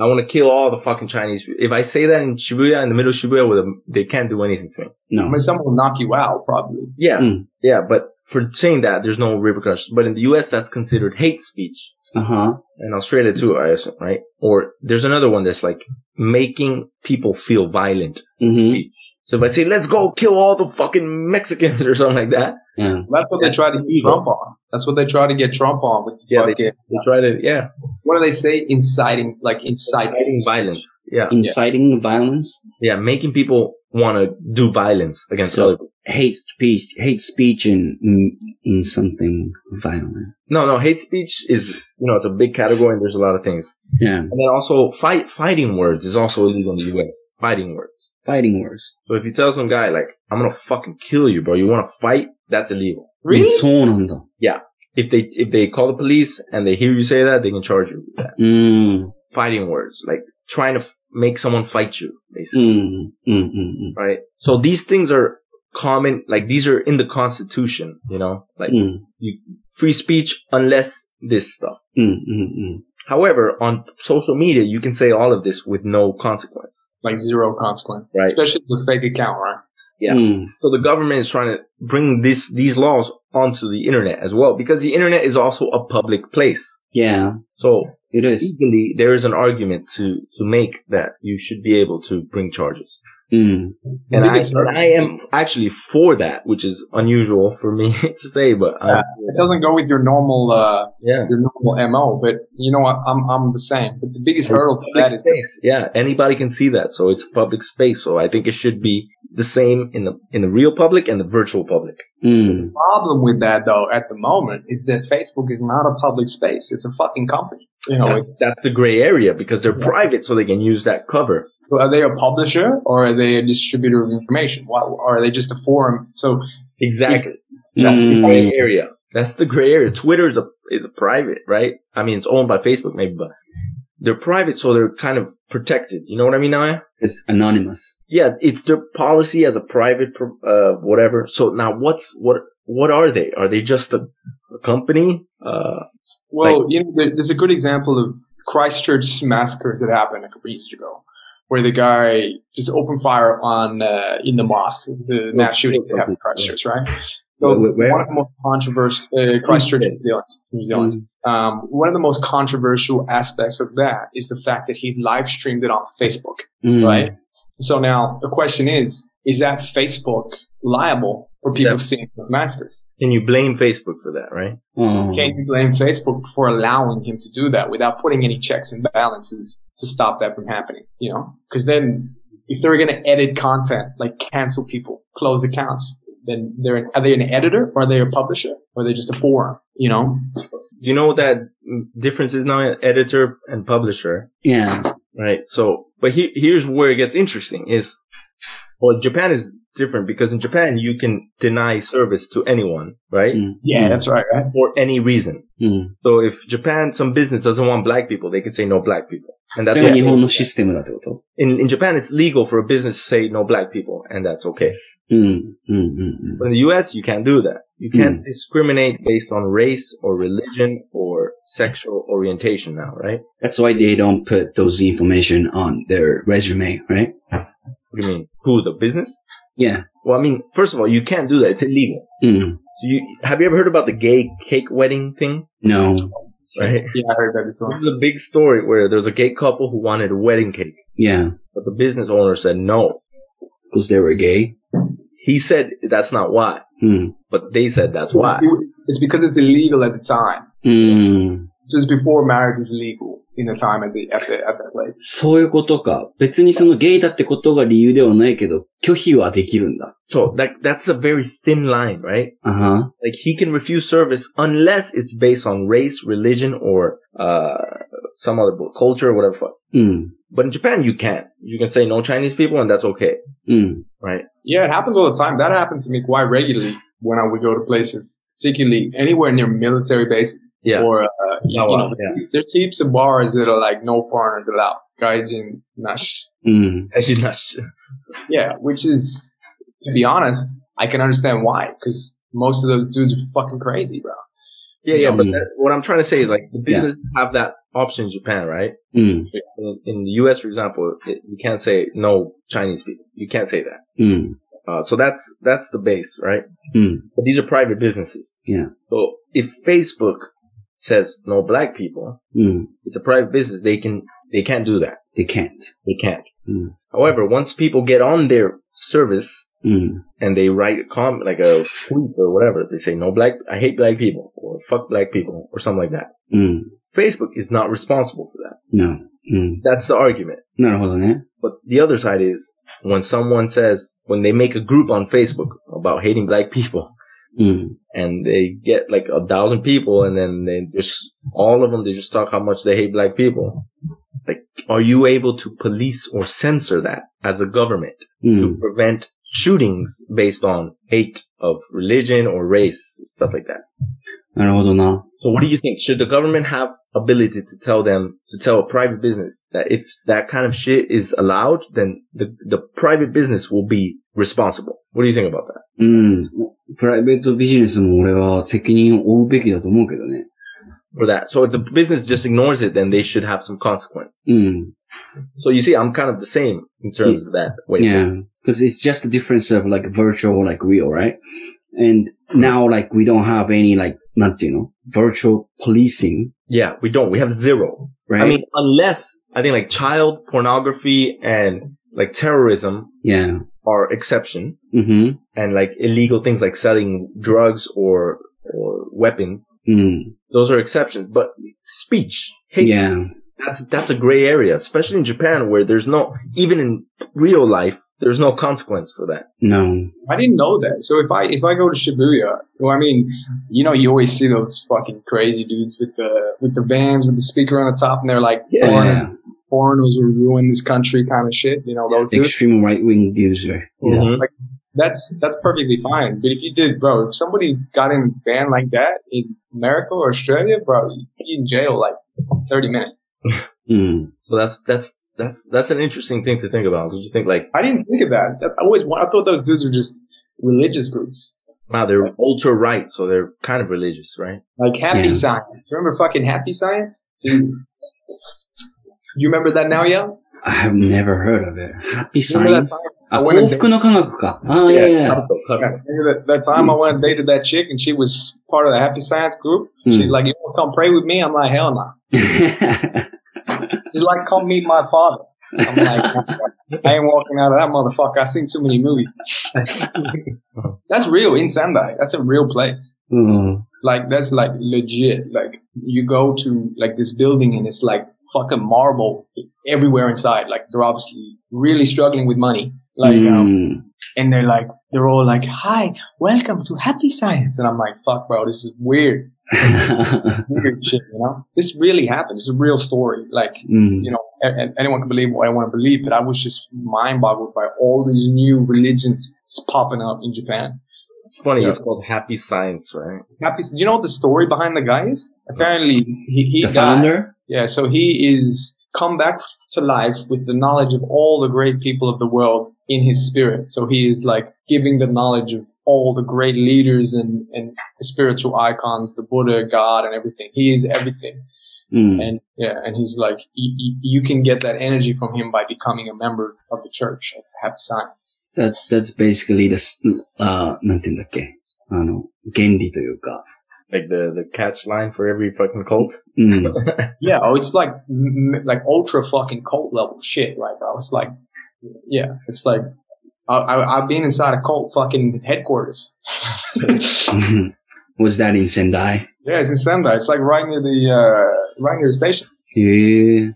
I want to kill all the fucking Chinese. If I say that in Shibuya, in the middle of Shibuya, with them, they can't do anything to me. No. I mean, someone will knock you out, probably. Yeah. Mm. Yeah. But for saying that, there's no repercussions. But in the U.S., that's considered hate speech. Uh huh. And Australia too, I assume, right? Or there's another one that's like making people feel violent mm-hmm. speech. So if I say, let's go kill all the fucking Mexicans or something like that, Yeah. That's what they try to get. Trump on. That's what they try to get Trump on with the Yeah, they- fucking, they try to, yeah, what do they say? Inciting, like inciting. inciting violence. Yeah. Inciting violence. Yeah. Making people want to do violence against So- other people. hate speech, hate speech in, in, in something violent. No, no, hate speech is, you know, it's a big category and there's a lot of things. Yeah. And then also fight, fighting words is also illegal in the US. Fighting words fighting words. So if you tell some guy like, "I'm gonna fucking kill you, bro. You want to fight? That's illegal." Really? Yeah. If they if they call the police and they hear you say that, they can charge you with that. Mm. Fighting words, like trying to f- make someone fight you, basically. Mm, mm, mm, mm, right. So these things are common. Like these are in the Constitution. You know, like you, free speech unless this stuff. However, on social media, you can say all of this with no consequence. Like zero consequence. Right. Especially with fake account, right? Yeah. Mm. So the government is trying to bring this, these laws onto the internet as well, because the internet is also a public place. Yeah. So it is. Legally, there is an argument to, to make that you should be able to bring charges. うん。And I, and I am actually for that, which is unusual for me to say, but Yeah. It doesn't go with your normal, uh, yeah. your normal MO, but you know what? I'm, I'm the same. But the biggest hurdle to Public that is space. Yeah, anybody can see that, so it's public space. So I think it should be the same in the in the real public and the virtual public. Mm. So the problem with that though at the moment is that Facebook is not a public space. It's a fucking company. You know, that's, that's the gray area because they're yeah. private, so they can use that cover. So are they a publisher or are they a distributor of information? Why? are they just a forum? So exactly, if, that's mm. the gray hmm. area. That's the gray area. Twitter is a is a private, right? I mean, it's owned by Facebook, maybe, but they're private, so they're kind of protected. You know what I mean, Naoya? It's anonymous. Yeah, it's their policy as a private, uh, whatever. So now, what's what? What are they? Are they just a, a company? Uh, Well, you know, there, there's a good example of Christchurch massacres that happened a couple years ago, where the guy just opened fire on uh, in the mosque, the mass shootings that happened in Christchurch, right? So Where- where? one of the most controversial uh, Christchurch, New Zealand. New hmm. Zealand. Mm. Um, one of the most controversial aspects of that is the fact that he live streamed it on Facebook, mm. right? So now the question is, is that Facebook liable for people That's, seeing those masters? Can you blame Facebook for that, right? Mm. Can hmm. you blame Facebook for allowing him to do that without putting any checks and balances to stop that from happening? You know, because then if they're going to edit content, like cancel people, close accounts, then they're an, are they an editor or are they a publisher or are they just a forum? You know, you know that difference is now editor and publisher. Yeah. Right. So, but he, here's where it gets interesting is, well, Japan is different because in Japan you can deny service to anyone, right? Mm. Yeah, that's right, right? For any reason. Mm. So if Japan, some business doesn't want black people, they can say no black people. And そ that's れが okay. 日本のシステムだってこと In, in Japan, it's legal for a business to say no black people, and that's okay. うん。うん。うん。 But in the US, you can't do that. You can't discriminate based on race or religion or sexual orientation now, right? That's why they don't put those information on their resume, right? What do you mean? Who, the business? Yeah. Well, I mean, first of all, you can't do that. It's illegal. うん。 So you, have you ever heard about the gay cake wedding thing? No. Right? Yeah, I heard that as well. There's a big story where there's a gay couple who wanted a wedding cake. Yeah. But the business owner said no. Because they were gay? He said that's not why. Hmm. But they said that's why. It's because it's illegal at the time. Hmm Just before marriage was legal in the time at the at the at that place. そういうことか。別にそのゲイだってことが理由ではないけど、拒否はできるんだ。 So that that's a very thin line, right? あは。 Like he can refuse service unless it's based on race, religion, or uh some other bu- culture, whatever. fuck. うん。 But in Japan, you can't. You can say no Chinese people, and that's okay, うん。 right? Yeah, it happens all the time. That happened to me quite regularly when I would go to places, particularly anywhere near military bases yeah. or uh, you, wow. know, yeah. there heaps of bars that are like no foreigners allowed. Gaijin nash. Mm-hmm. Nash. Yeah, which is to be honest, I can understand why because most of those dudes are fucking crazy, bro. Yeah, yeah, but mm-hmm. that, what I'm trying to say is like the business yeah. have that option in Japan, right? Mm. In, in, the US, for example, it, you can't say no Chinese people. You can't say that. Mm. Uh, so that's that's the base, right? Mm. But these are private businesses. Yeah. So if Facebook says no black people, mm. it's a private business. They can they can't do that. They can't. They can't. Mm. However, once people get on their service hmm. and they write a comment like a tweet or whatever, they say no black. I hate black people or fuck black people or something like that. Hmm. Facebook is not responsible for that. No. Hmm. That's the argument. No, hold on. Yeah. But the other side is when someone says, when they make a group on Facebook about hating black people Mm. and they get like a thousand people and then they just, all of them, they just talk how much they hate black people. Like, are you able to police or censor that as a government to Mm. prevent shootings based on hate of religion or race, stuff like that? なるほどな。 So what do you think? Should the government have ability to tell them, to tell a private business that if that kind of shit is allowed, then the, the private business will be responsible? What do you think about that? うん。プライベートビジネスも俺は責任を負うべきだと思うけどね。 For that. So if the business just ignores it, then they should have some consequence. うん。 So you see, I'm kind of the same in terms of that way. Yeah. Because it's just the difference of like virtual, like real, right? And now like we don't have any like, not, you know, virtual policing. Yeah, we don't. We have zero. Right. I mean, unless I think like child pornography and like terrorism. Yeah. Are exception. Mm-hmm. And like illegal things like selling drugs or, or weapons. Mm. Those are exceptions, but speech, hate yeah. Speech, that's that's a gray area, especially in Japan where there's no even in real life there's no consequence for that. No. I didn't know that. So if I if I go to Shibuya, well, I mean, you know, you always see those fucking crazy dudes with the with the vans with the speaker on the top, and they're like, Yeah. foreign- foreigners will ruin this country, kind of shit. You know, those dudes. Extreme right wing user. Yeah. Mhm. Like that's that's perfectly fine. But if you did, bro, if somebody got in a van like that in America or Australia, bro, you'd be in jail like thirty minutes. Mm. So that's that's that's that's an interesting thing to think about. Did you think like, I didn't think of that. That- I always I thought those dudes were just religious groups. wow, they're ultra right, so they're kind of religious, right? Like Happy Yeah. Science. Remember fucking Happy Science? Jesus. You remember that now, yeah? I have never heard of it. Happy Science? I went and dated, oh, yeah, yeah. That, that time mm. I went and dated that chick and she was part of the Happy Science group. Mm. She's like, you want to come pray with me? I'm like, hell no. She's like, come meet my father. I'm like, I ain't walking out of that motherfucker. I've seen too many movies. that's real in Sendai. That's a real place. Mm. Like, that's like legit. Like, you go to like this building and it's like fucking marble everywhere inside. Like they're obviously really struggling with money. Like, um, mm. um, and they're like, they're all like, hi, welcome to happy science. And I'm like, fuck, bro, this is weird. weird shit, you know? This really happened. It's a real story. Like, mm. you know, anyone can believe what I want to believe, but I was just mind boggled by all these new religions popping up in Japan. It's funny. Yeah. It's called Happy Science, right? Happy, do you know what the story behind the guy is? Apparently, he, he The died. founder? Yeah, so he is come back to life with the knowledge of all the great people of the world in his spirit. So he is like giving the knowledge of all the great leaders and, and spiritual icons, the Buddha, God, and everything. He is everything. Hmm. うん。And yeah, and he's like, you, you, you can get that energy from him by becoming a member of the church of Happy Science That, that's basically the, s-あーなんて言うんだっけ。あの、原理というか。 Like the the catch line for every fucking cult. うん。 Yeah, oh, it's like m- like ultra fucking cult level shit, right, bro? It's like, yeah, it's like I, I, I've been inside a cult fucking headquarters. Was that in Sendai? Yeah, it's in Sendai. It's like right near the uh, right near the station. へえ。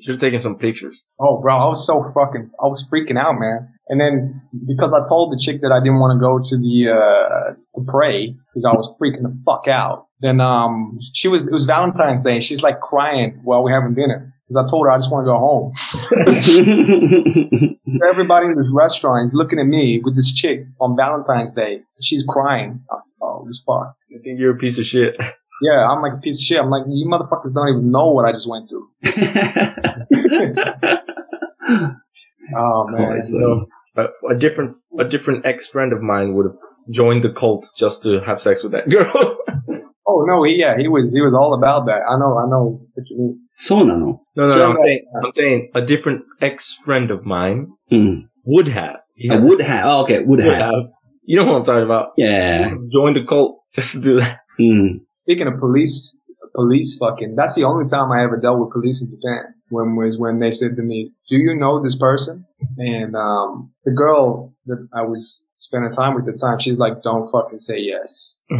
You should have taken some pictures. Oh, bro, I was so fucking, I was freaking out, man. And then because I told the chick that I didn't want to go to the uh to pray because I was freaking the fuck out. Then um she was it was Valentine's Day and she's like crying while we're having dinner because I told her I just want to go home. Everybody in this restaurant is looking at me with this chick on Valentine's Day. She's crying. Oh, oh it was fuck. I think you're a piece of shit. Yeah, I'm like a piece of shit. I'm like, you motherfuckers don't even know what I just went through. oh man. So, a, a different a different ex friend of mine would have joined the cult just to have sex with that girl. oh no, he, yeah, he was he was all about that. I know, I know what you mean. So no, no, no, so, I'm, saying, I'm saying a different ex friend of mine mm. would have. Yeah. I would have. Oh, okay, would, would have. have. You know what I'm talking about? Yeah. Join the cult just to do that. Mm. Speaking of police, police fucking, that's the only time I ever dealt with police in Japan. When was when they said to me, "Do you know this person?" And um, the girl that I was spending time with at the time, she's like, "Don't fucking say yes."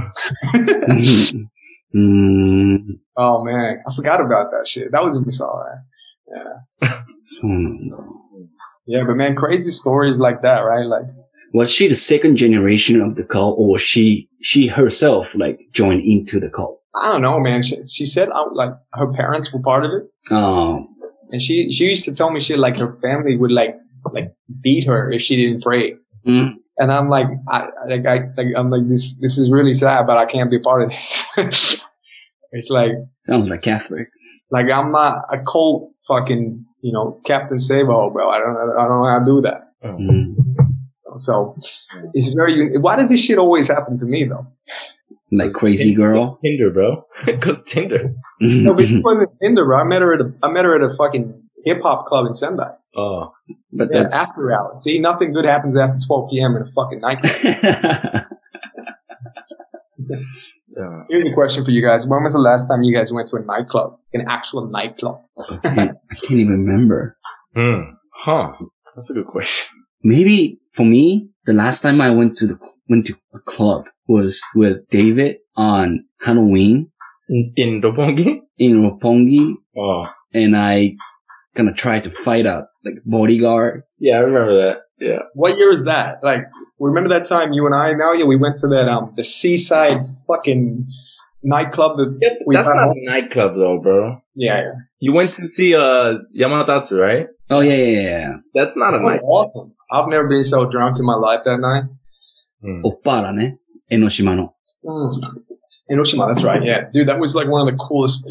mm. Oh man, I forgot about that shit. That was a Missouri. Right? Yeah. yeah, but man, crazy stories like that, right? Like was she the second generation of the cult or was she, she herself like joined into the cult? I don't know, man. She, she said out like her parents were part of it, Oh, and she she used to tell me she like her family would like like beat her if she didn't pray. mm, And I'm like, I like I like I'm like this this is really sad, but I can't be part of this. it's like sounds like Catholic. like I'm not a cult fucking you know Captain Sabo, bro. I don't I don't know how to do that. Mm. So it's very. Why does this shit always happen to me though? Like crazy girl. Tinder, bro. Because Tinder. No, but she wasn't Tinder, bro. I met her at a I met her at a fucking hip hop club in Sendai. Oh. but Yeah, that's after hours. See, nothing good happens after 12 p.m. in a fucking nightclub. Yeah. Here's a question for you guys. When was the last time you guys went to a nightclub? An actual nightclub? I can't, I can't even remember. Hmm. Huh. That's a good question. Maybe for me, the last time I went to the went to a club was with David on Halloween In, in Roppongi? in Roppongi, Oh. and I kind of tried to fight a like bodyguard. Yeah, I remember that. Yeah. What year is that? Like, remember that time you and I, now, yeah, we went to that, um, the seaside fucking nightclub that we That's had- not a nightclub though, bro. Yeah, yeah. You went to see uh Yamatatsu, right? Oh yeah, yeah, yeah. That's not a oh, night. Awesome. I've never been so drunk in my life that night. Mm. Oppara ne, Enoshima no. Hmm. Enoshima, that's right. Yeah, dude, that was like one of the coolest.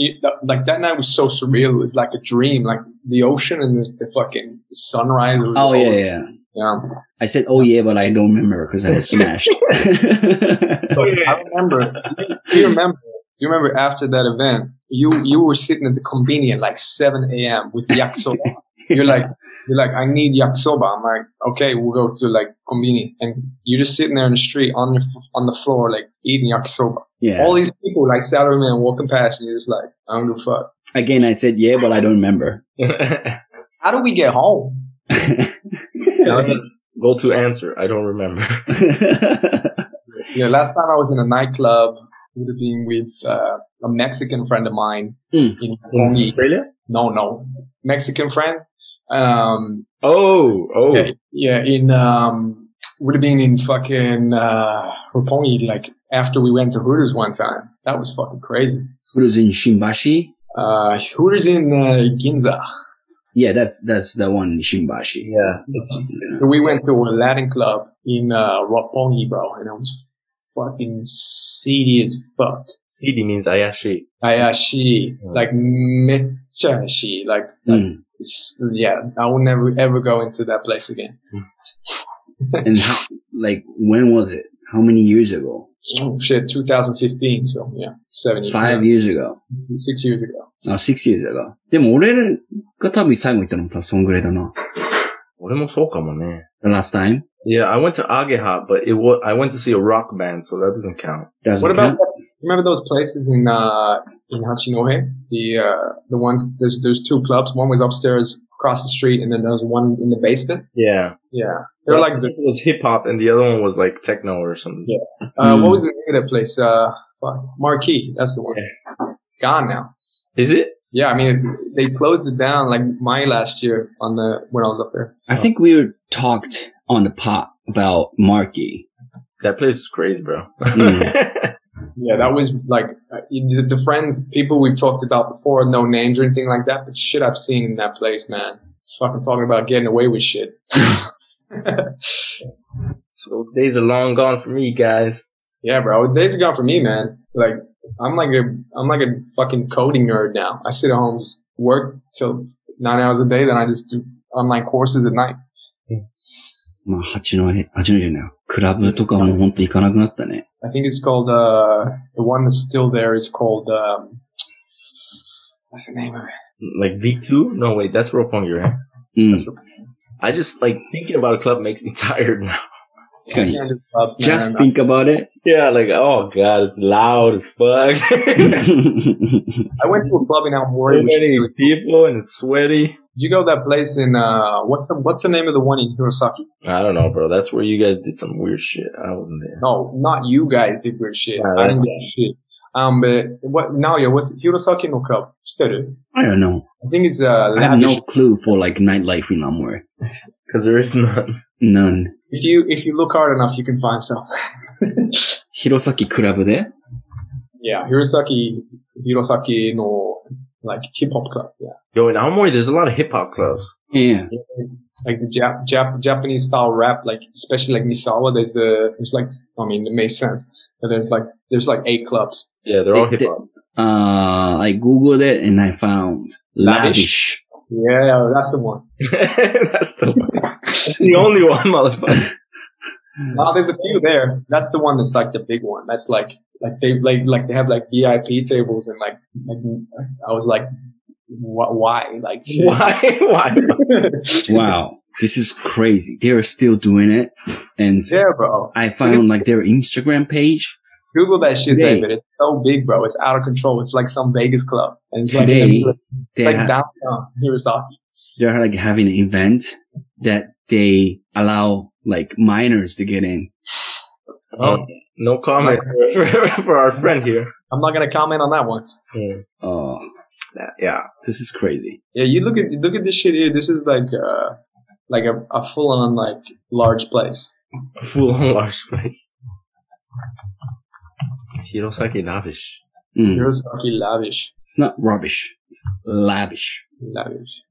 Like that night was so surreal. It was like a dream. Like the ocean and the, the fucking sunrise. Oh yeah, yeah, yeah. I said, oh yeah, but I don't remember because I was smashed. but I remember. Do you remember do you remember after that event? You you were sitting at the convenience at like 7 a.m. with yakisoba. you're like you're like I need yakisoba. I'm like okay, we'll go to like convenience, and you're just sitting there in the street on your f- on the floor like eating yakisoba. yeah. All these people like Saturday man walking past, and you're just like I don't give a fuck. Again, I said yeah, but I don't remember. How do we get home? Honest go to answer. I don't remember. Yeah, last time I was in a nightclub would have been with uh, a Mexican friend of mine Mm. in In Australia? No, no, Mexican friend. Um, Oh, oh. yeah, yeah, in um, would have been in fucking uh, Roppongi, like after we went to Hooters one time. That was fucking crazy. Was in Shimbashi. Uh, Hooters in uh, Ginza. Yeah, that's that's the one in Shimbashi. Yeah. So we went to a Latin club in uh, Roppongi, bro, and it was fucking seedy as fuck. CD means Ayashi. Ayashi, Mm. like mechashi, like, like Mm. it's- yeah, I will never ever go into that place again. And how, like, when was it? How many years ago? Oh shit, 2015, so yeah, seven years, Five years ago. six years ago. あ、six years ago. でも俺が多分最後行ったのもさ、そんぐらいだな。 俺もそうかもね。 The last time? Yeah, I went to Ageha, but it was I went to see a rock band, so that doesn't count. Doesn't What about count? remember those places in uh in Hachinohe? The uh the ones there's there's two clubs. One was upstairs across the street, and then there was one in the basement. Yeah, Yeah, they're like the this was hip hop, and the other one was like techno or something. Yeah. uh Mm. what was the name of that place? Uh, fuck, Marquee. That's the one. It's gone now. Is it? Yeah, I mean they closed it down like my last year on the when I was up there. I think we were talked on the pot about Marquee. That place is crazy, bro. Mm. Yeah, that was like uh, the, the friends, people we've talked about before, no names or anything like that, but shit I've seen in that place, man. Fucking talking about getting away with shit. so days are long gone for me, guys. yeah, bro. Days are gone for me, man. Like I'm like a I'm like a fucking coding nerd now. I sit at home, just work till nine hours a day, then I just do online courses at night. まあ、八戸、八戸じゃない。クラブとかも本当行かなくなったね。 I think it's called uh the one that's still there is called um what's the name of it? Like V2? No, wait, that's Roppongi, right? うん。 I just like thinking about a club makes me tired now. Can just think about it. Yeah, like oh god, it's loud as fuck. I went to a club in Aomori. Many people and it's sweaty. Did you go to that place in uh, what's the what's the name of the one in Hirosaki? I don't know, bro. That's where you guys did some weird shit. I wasn't there. No, not you guys did weird shit. I, I didn't get shit. Um, but what now? Yeah, what's Hirosaki no club? Steady. I don't know. I think it's uh. I have no clue for like nightlife in Namur. Because there is none. None. If you if you look hard enough, you can find some. 弘前クラブで yeah, Hirosaki Hirosaki no like hip hop club. Yeah, Yo, in Aomori, there's a lot of hip hop clubs. Yeah. like the Jap, Jap Japanese style rap, like especially like Misawa. There's the there's like I mean it makes sense. But there's like there's like eight clubs. Yeah, they're all Hey, hip hop. Uh, I googled it and I found Lavish. lavish. Yeah, that's the one. That's the one. That's the only one, motherfucker. Oh, there's a few there. That's the one that's like the big one. That's like like they like like they have like VIP tables and like like I was like wh- why like Why? Why? Wow. This is crazy. They're still doing it. And yeah, bro. I found like their Instagram page Google that shit, Today. David. It's so big, bro. It's out of control. It's like some Vegas club, and it's like, today. it's They like ha- downtown Hirosaki. they're like having an event that they allow like minors to get in. Oh, no comment for, for our friend here. I'm not gonna comment on that one. Oh, Yeah. this is crazy. Yeah, you look at look at this shit here. This is like uh like a, a full on like large place. Full on large place. Hirosaki Lavish. Mm. Hirosaki lavish, It's not rubbish. It's lavish. lavish.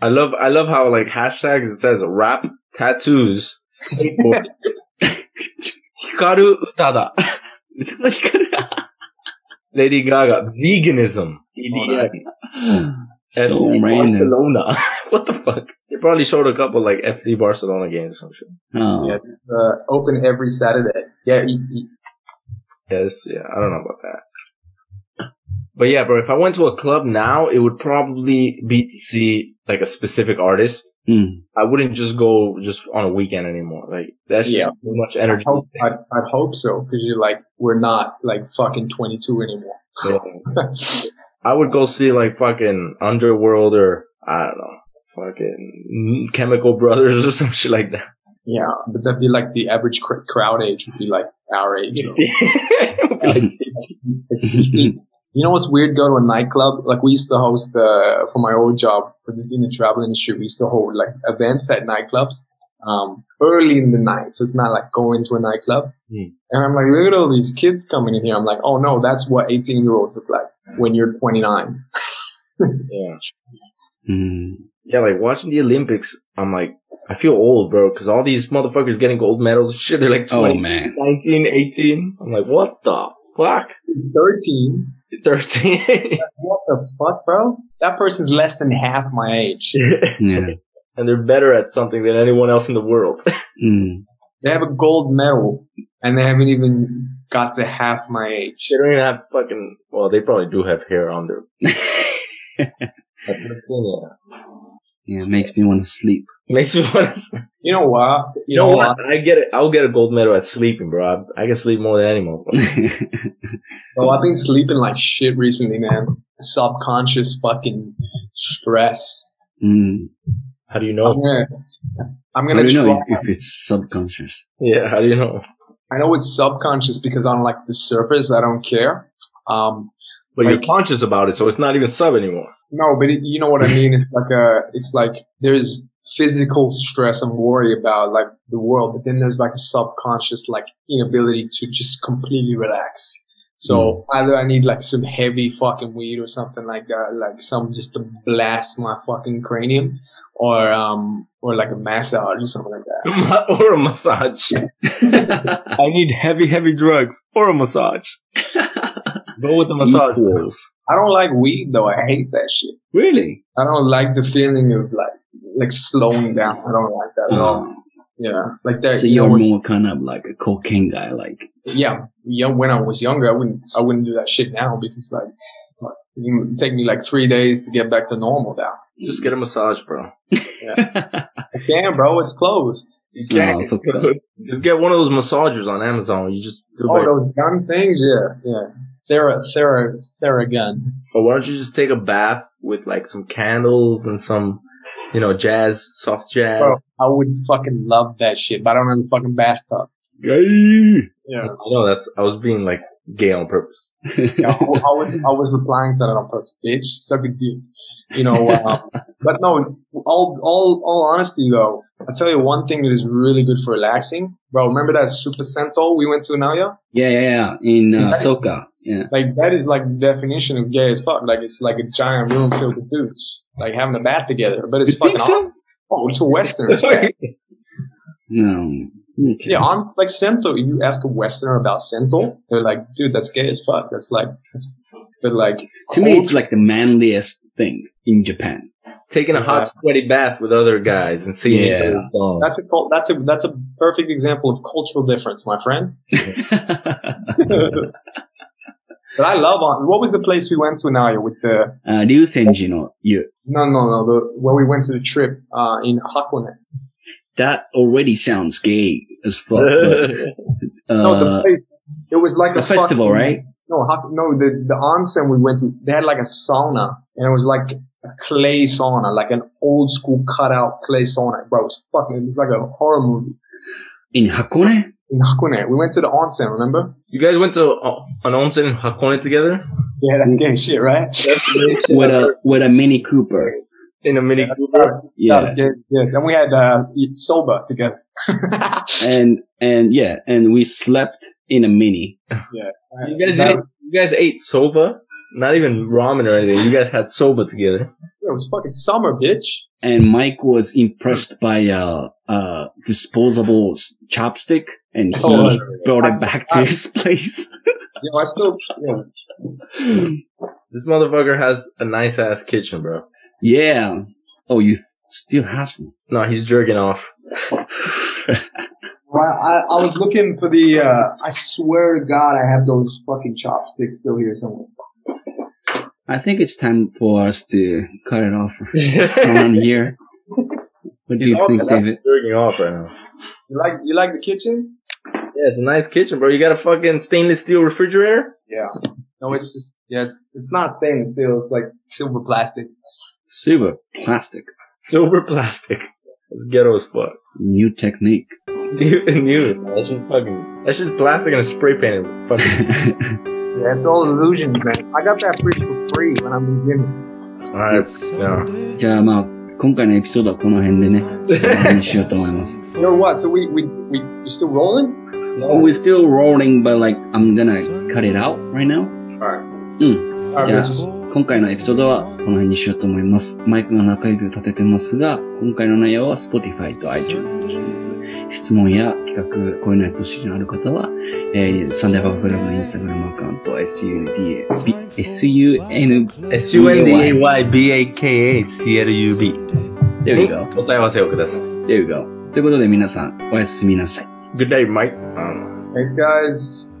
I love I love how like hashtags it says rap, tattoos, skateboard. Hikaru Utada. Lady Gaga, veganism, EDM, so FC random. Barcelona. what the fuck? They probably showed a couple like FC Barcelona games or some shit. Oh. Yeah, it's uh, open every Saturday. Yeah, Yeah, yeah, I don't know about that. But yeah, bro, if I went to a club now, it would probably be to see like a specific artist. Mm. I wouldn't just go just on a weekend anymore. Like that's just Yeah. too much I energy. hope, I, I hope so because you're like we're not like fucking 22 anymore. Yeah. I would go see like fucking Underworld or I don't know, fucking Chemical Brothers or some shit like that. Yeah, but that'd be like the average crowd age would be like our age. though. You know what's weird? Go to a nightclub. Like we used to host uh, for my old job for the, in the travel industry. We used to hold like events at nightclubs um, early in the night. So it's not like going to a nightclub. Hmm. And I'm like, look at all these kids coming in here. I'm like, oh no, that's what 18 year olds look like when you're 29. yeah. Mm. Yeah, like watching the Olympics, I'm like, I feel old, bro, because all these motherfuckers getting gold medals and shit, they're like Oh man. 19, 18. I'm like, what the fuck? 13. 13. What the fuck, bro? That person's less than half my age. Yeah. and they're better at something than anyone else in the world. Mm. They have a gold medal and they haven't even got to half my age. they don't even have fucking, well, they probably do have hair on their, at 13, yeah. yeah, it makes me want to sleep. Makes me want to, You know what? you know what? I get it. I'll get a gold medal at sleeping, bro. I, I can sleep more than anyone. motherfucker. Bro, I've been sleeping like shit recently, man. Subconscious fucking stress. mm. How do you I'm know? gonna, I'm I gonna don't know try. if, if it's subconscious. Yeah, how do you know? I know it's subconscious because on like the surface, I don't care. Um, But Like- you're conscious about it, so it's not even sub anymore. No, but it, you know what I mean? It's like a, it's like there's physical stress and worry about like the world, but then there's like a subconscious like inability to just completely relax. So either I need like some heavy fucking weed or something like that, like some just to blast my fucking cranium, or um, or like a massage or something like that. or a massage. I need heavy, heavy drugs or a massage. Go with the massage. Equals. I don't like weed though. I hate that shit. Really? I don't like the feeling of like like slowing down. I don't like that at all. Um, Yeah, like that. so you know, you're more kind of like a cocaine guy, like. yeah, yeah. When I was younger, I wouldn't I wouldn't do that shit now because like like, it would take me like three days to get back to normal now. Just get a massage, bro. I can't, bro. It's closed. You can't. so good. just get one of those massagers on Amazon. You just do Oh, like, those gun things. Yeah, yeah. Thera, Thera, Theragun. or why don't you just take a bath with like some candles and some, you know, jazz, soft jazz. Bro, I would fucking love that shit, but I don't have a fucking bathtub. Gay. Yeah. I know that's. I was being like gay on purpose. Yeah, I, I was I was replying to that on purpose, bitch. Suck a dick. You know, uh, but no. All all all honesty though, I tell you one thing that is really good for relaxing, bro. Remember that Super Sento we went to Naoya? yeah, yeah, yeah. In uh, Soka. Yeah. Like that is like the definition of gay as fuck. Like it's like a giant room filled with dudes, like having a bath together. But it's You think fucking so? Oh, it's a Western. No. Okay. yeah, on like Sento, you ask a Westerner about Sento, they're like, dude, that's gay as fuck. That's like, that's, but like, To me, it's like the manliest thing in Japan. Taking a hot, Yeah. sweaty bath with other guys and seeing Yeah. each that's a cul- that's a that's a perfect example of cultural difference, my friend. But I love on. What was the place we went to now with the? Uh, Ryusenji no Yu. No, no, no. The, where we went to the trip, uh, in Hakone. That already sounds gay as fuck. But, uh, no, the place, it was like a, festival, fucking, right? No, no, the, the onsen we went to, they had like a sauna and it was like a clay sauna, like an old school cutout clay sauna. Bro, it was fucking, it was like a horror movie. In Hakone? In Hakone. We went to the onsen. Remember? You guys went to uh, an onsen in Hakone together? Yeah, that's gay shit, right? With a, with a Mini Cooper. in a Mini Cooper. That Yeah. was gay. Yes, and we had uh, soba together. And, and yeah, and we slept in a Mini. Yeah. You guys That- ate, you guys ate soba? Not even ramen or anything. You guys had soba together. It was fucking summer, bitch. And Mike was impressed by a, a disposable chopstick and he Oh, brought it that's- back to his place. Yo, I still, yo, This motherfucker has a nice ass kitchen, bro. yeah. Oh, you th- still has one. No, he's jerking off. Well, I, I was looking for the. Uh, I swear to God, I have those fucking chopsticks still here somewhere. I think it's time for us to cut it off around here. What do He's you think, David? jerking off right now. You like you like the kitchen? Yeah, it's a nice kitchen, bro. You got a fucking stainless steel refrigerator? Yeah. No, it's just yeah, it's it's not stainless steel. It's like silver plastic. Silver plastic. Silver plastic. It's ghetto as fuck. New technique. New, new. That's just fucking. That's just plastic and a spray painted. Fucking. Yeah, it's all illusions, man. I got that fridge for free when I'm in gym. All right. Yeah. じゃあまあ、今回のエピソードはこの辺でね、終わりにしようと思います。 You know what? So we we we you still rolling? We're still rolling, but like, I'm gonna cut it out right now. All right. うん。 All 今回のエピソードはこの辺にしようと思います。マイクが中指を立ててますが、今回の内容は Spotify と iTunes で聞きます。質問や企画、こういうのやってほしいのある方は、えー、サンデーバカクラブのインスタグラムアカウント、SUNDA、SUN、S-U-N-D-A-Y-B-A-K-A-C-L-U-B。There we go. お答え合わせをください。There we go. ということで皆さん、おやすみなさい。Good day, Mike. Um, Thanks, guys.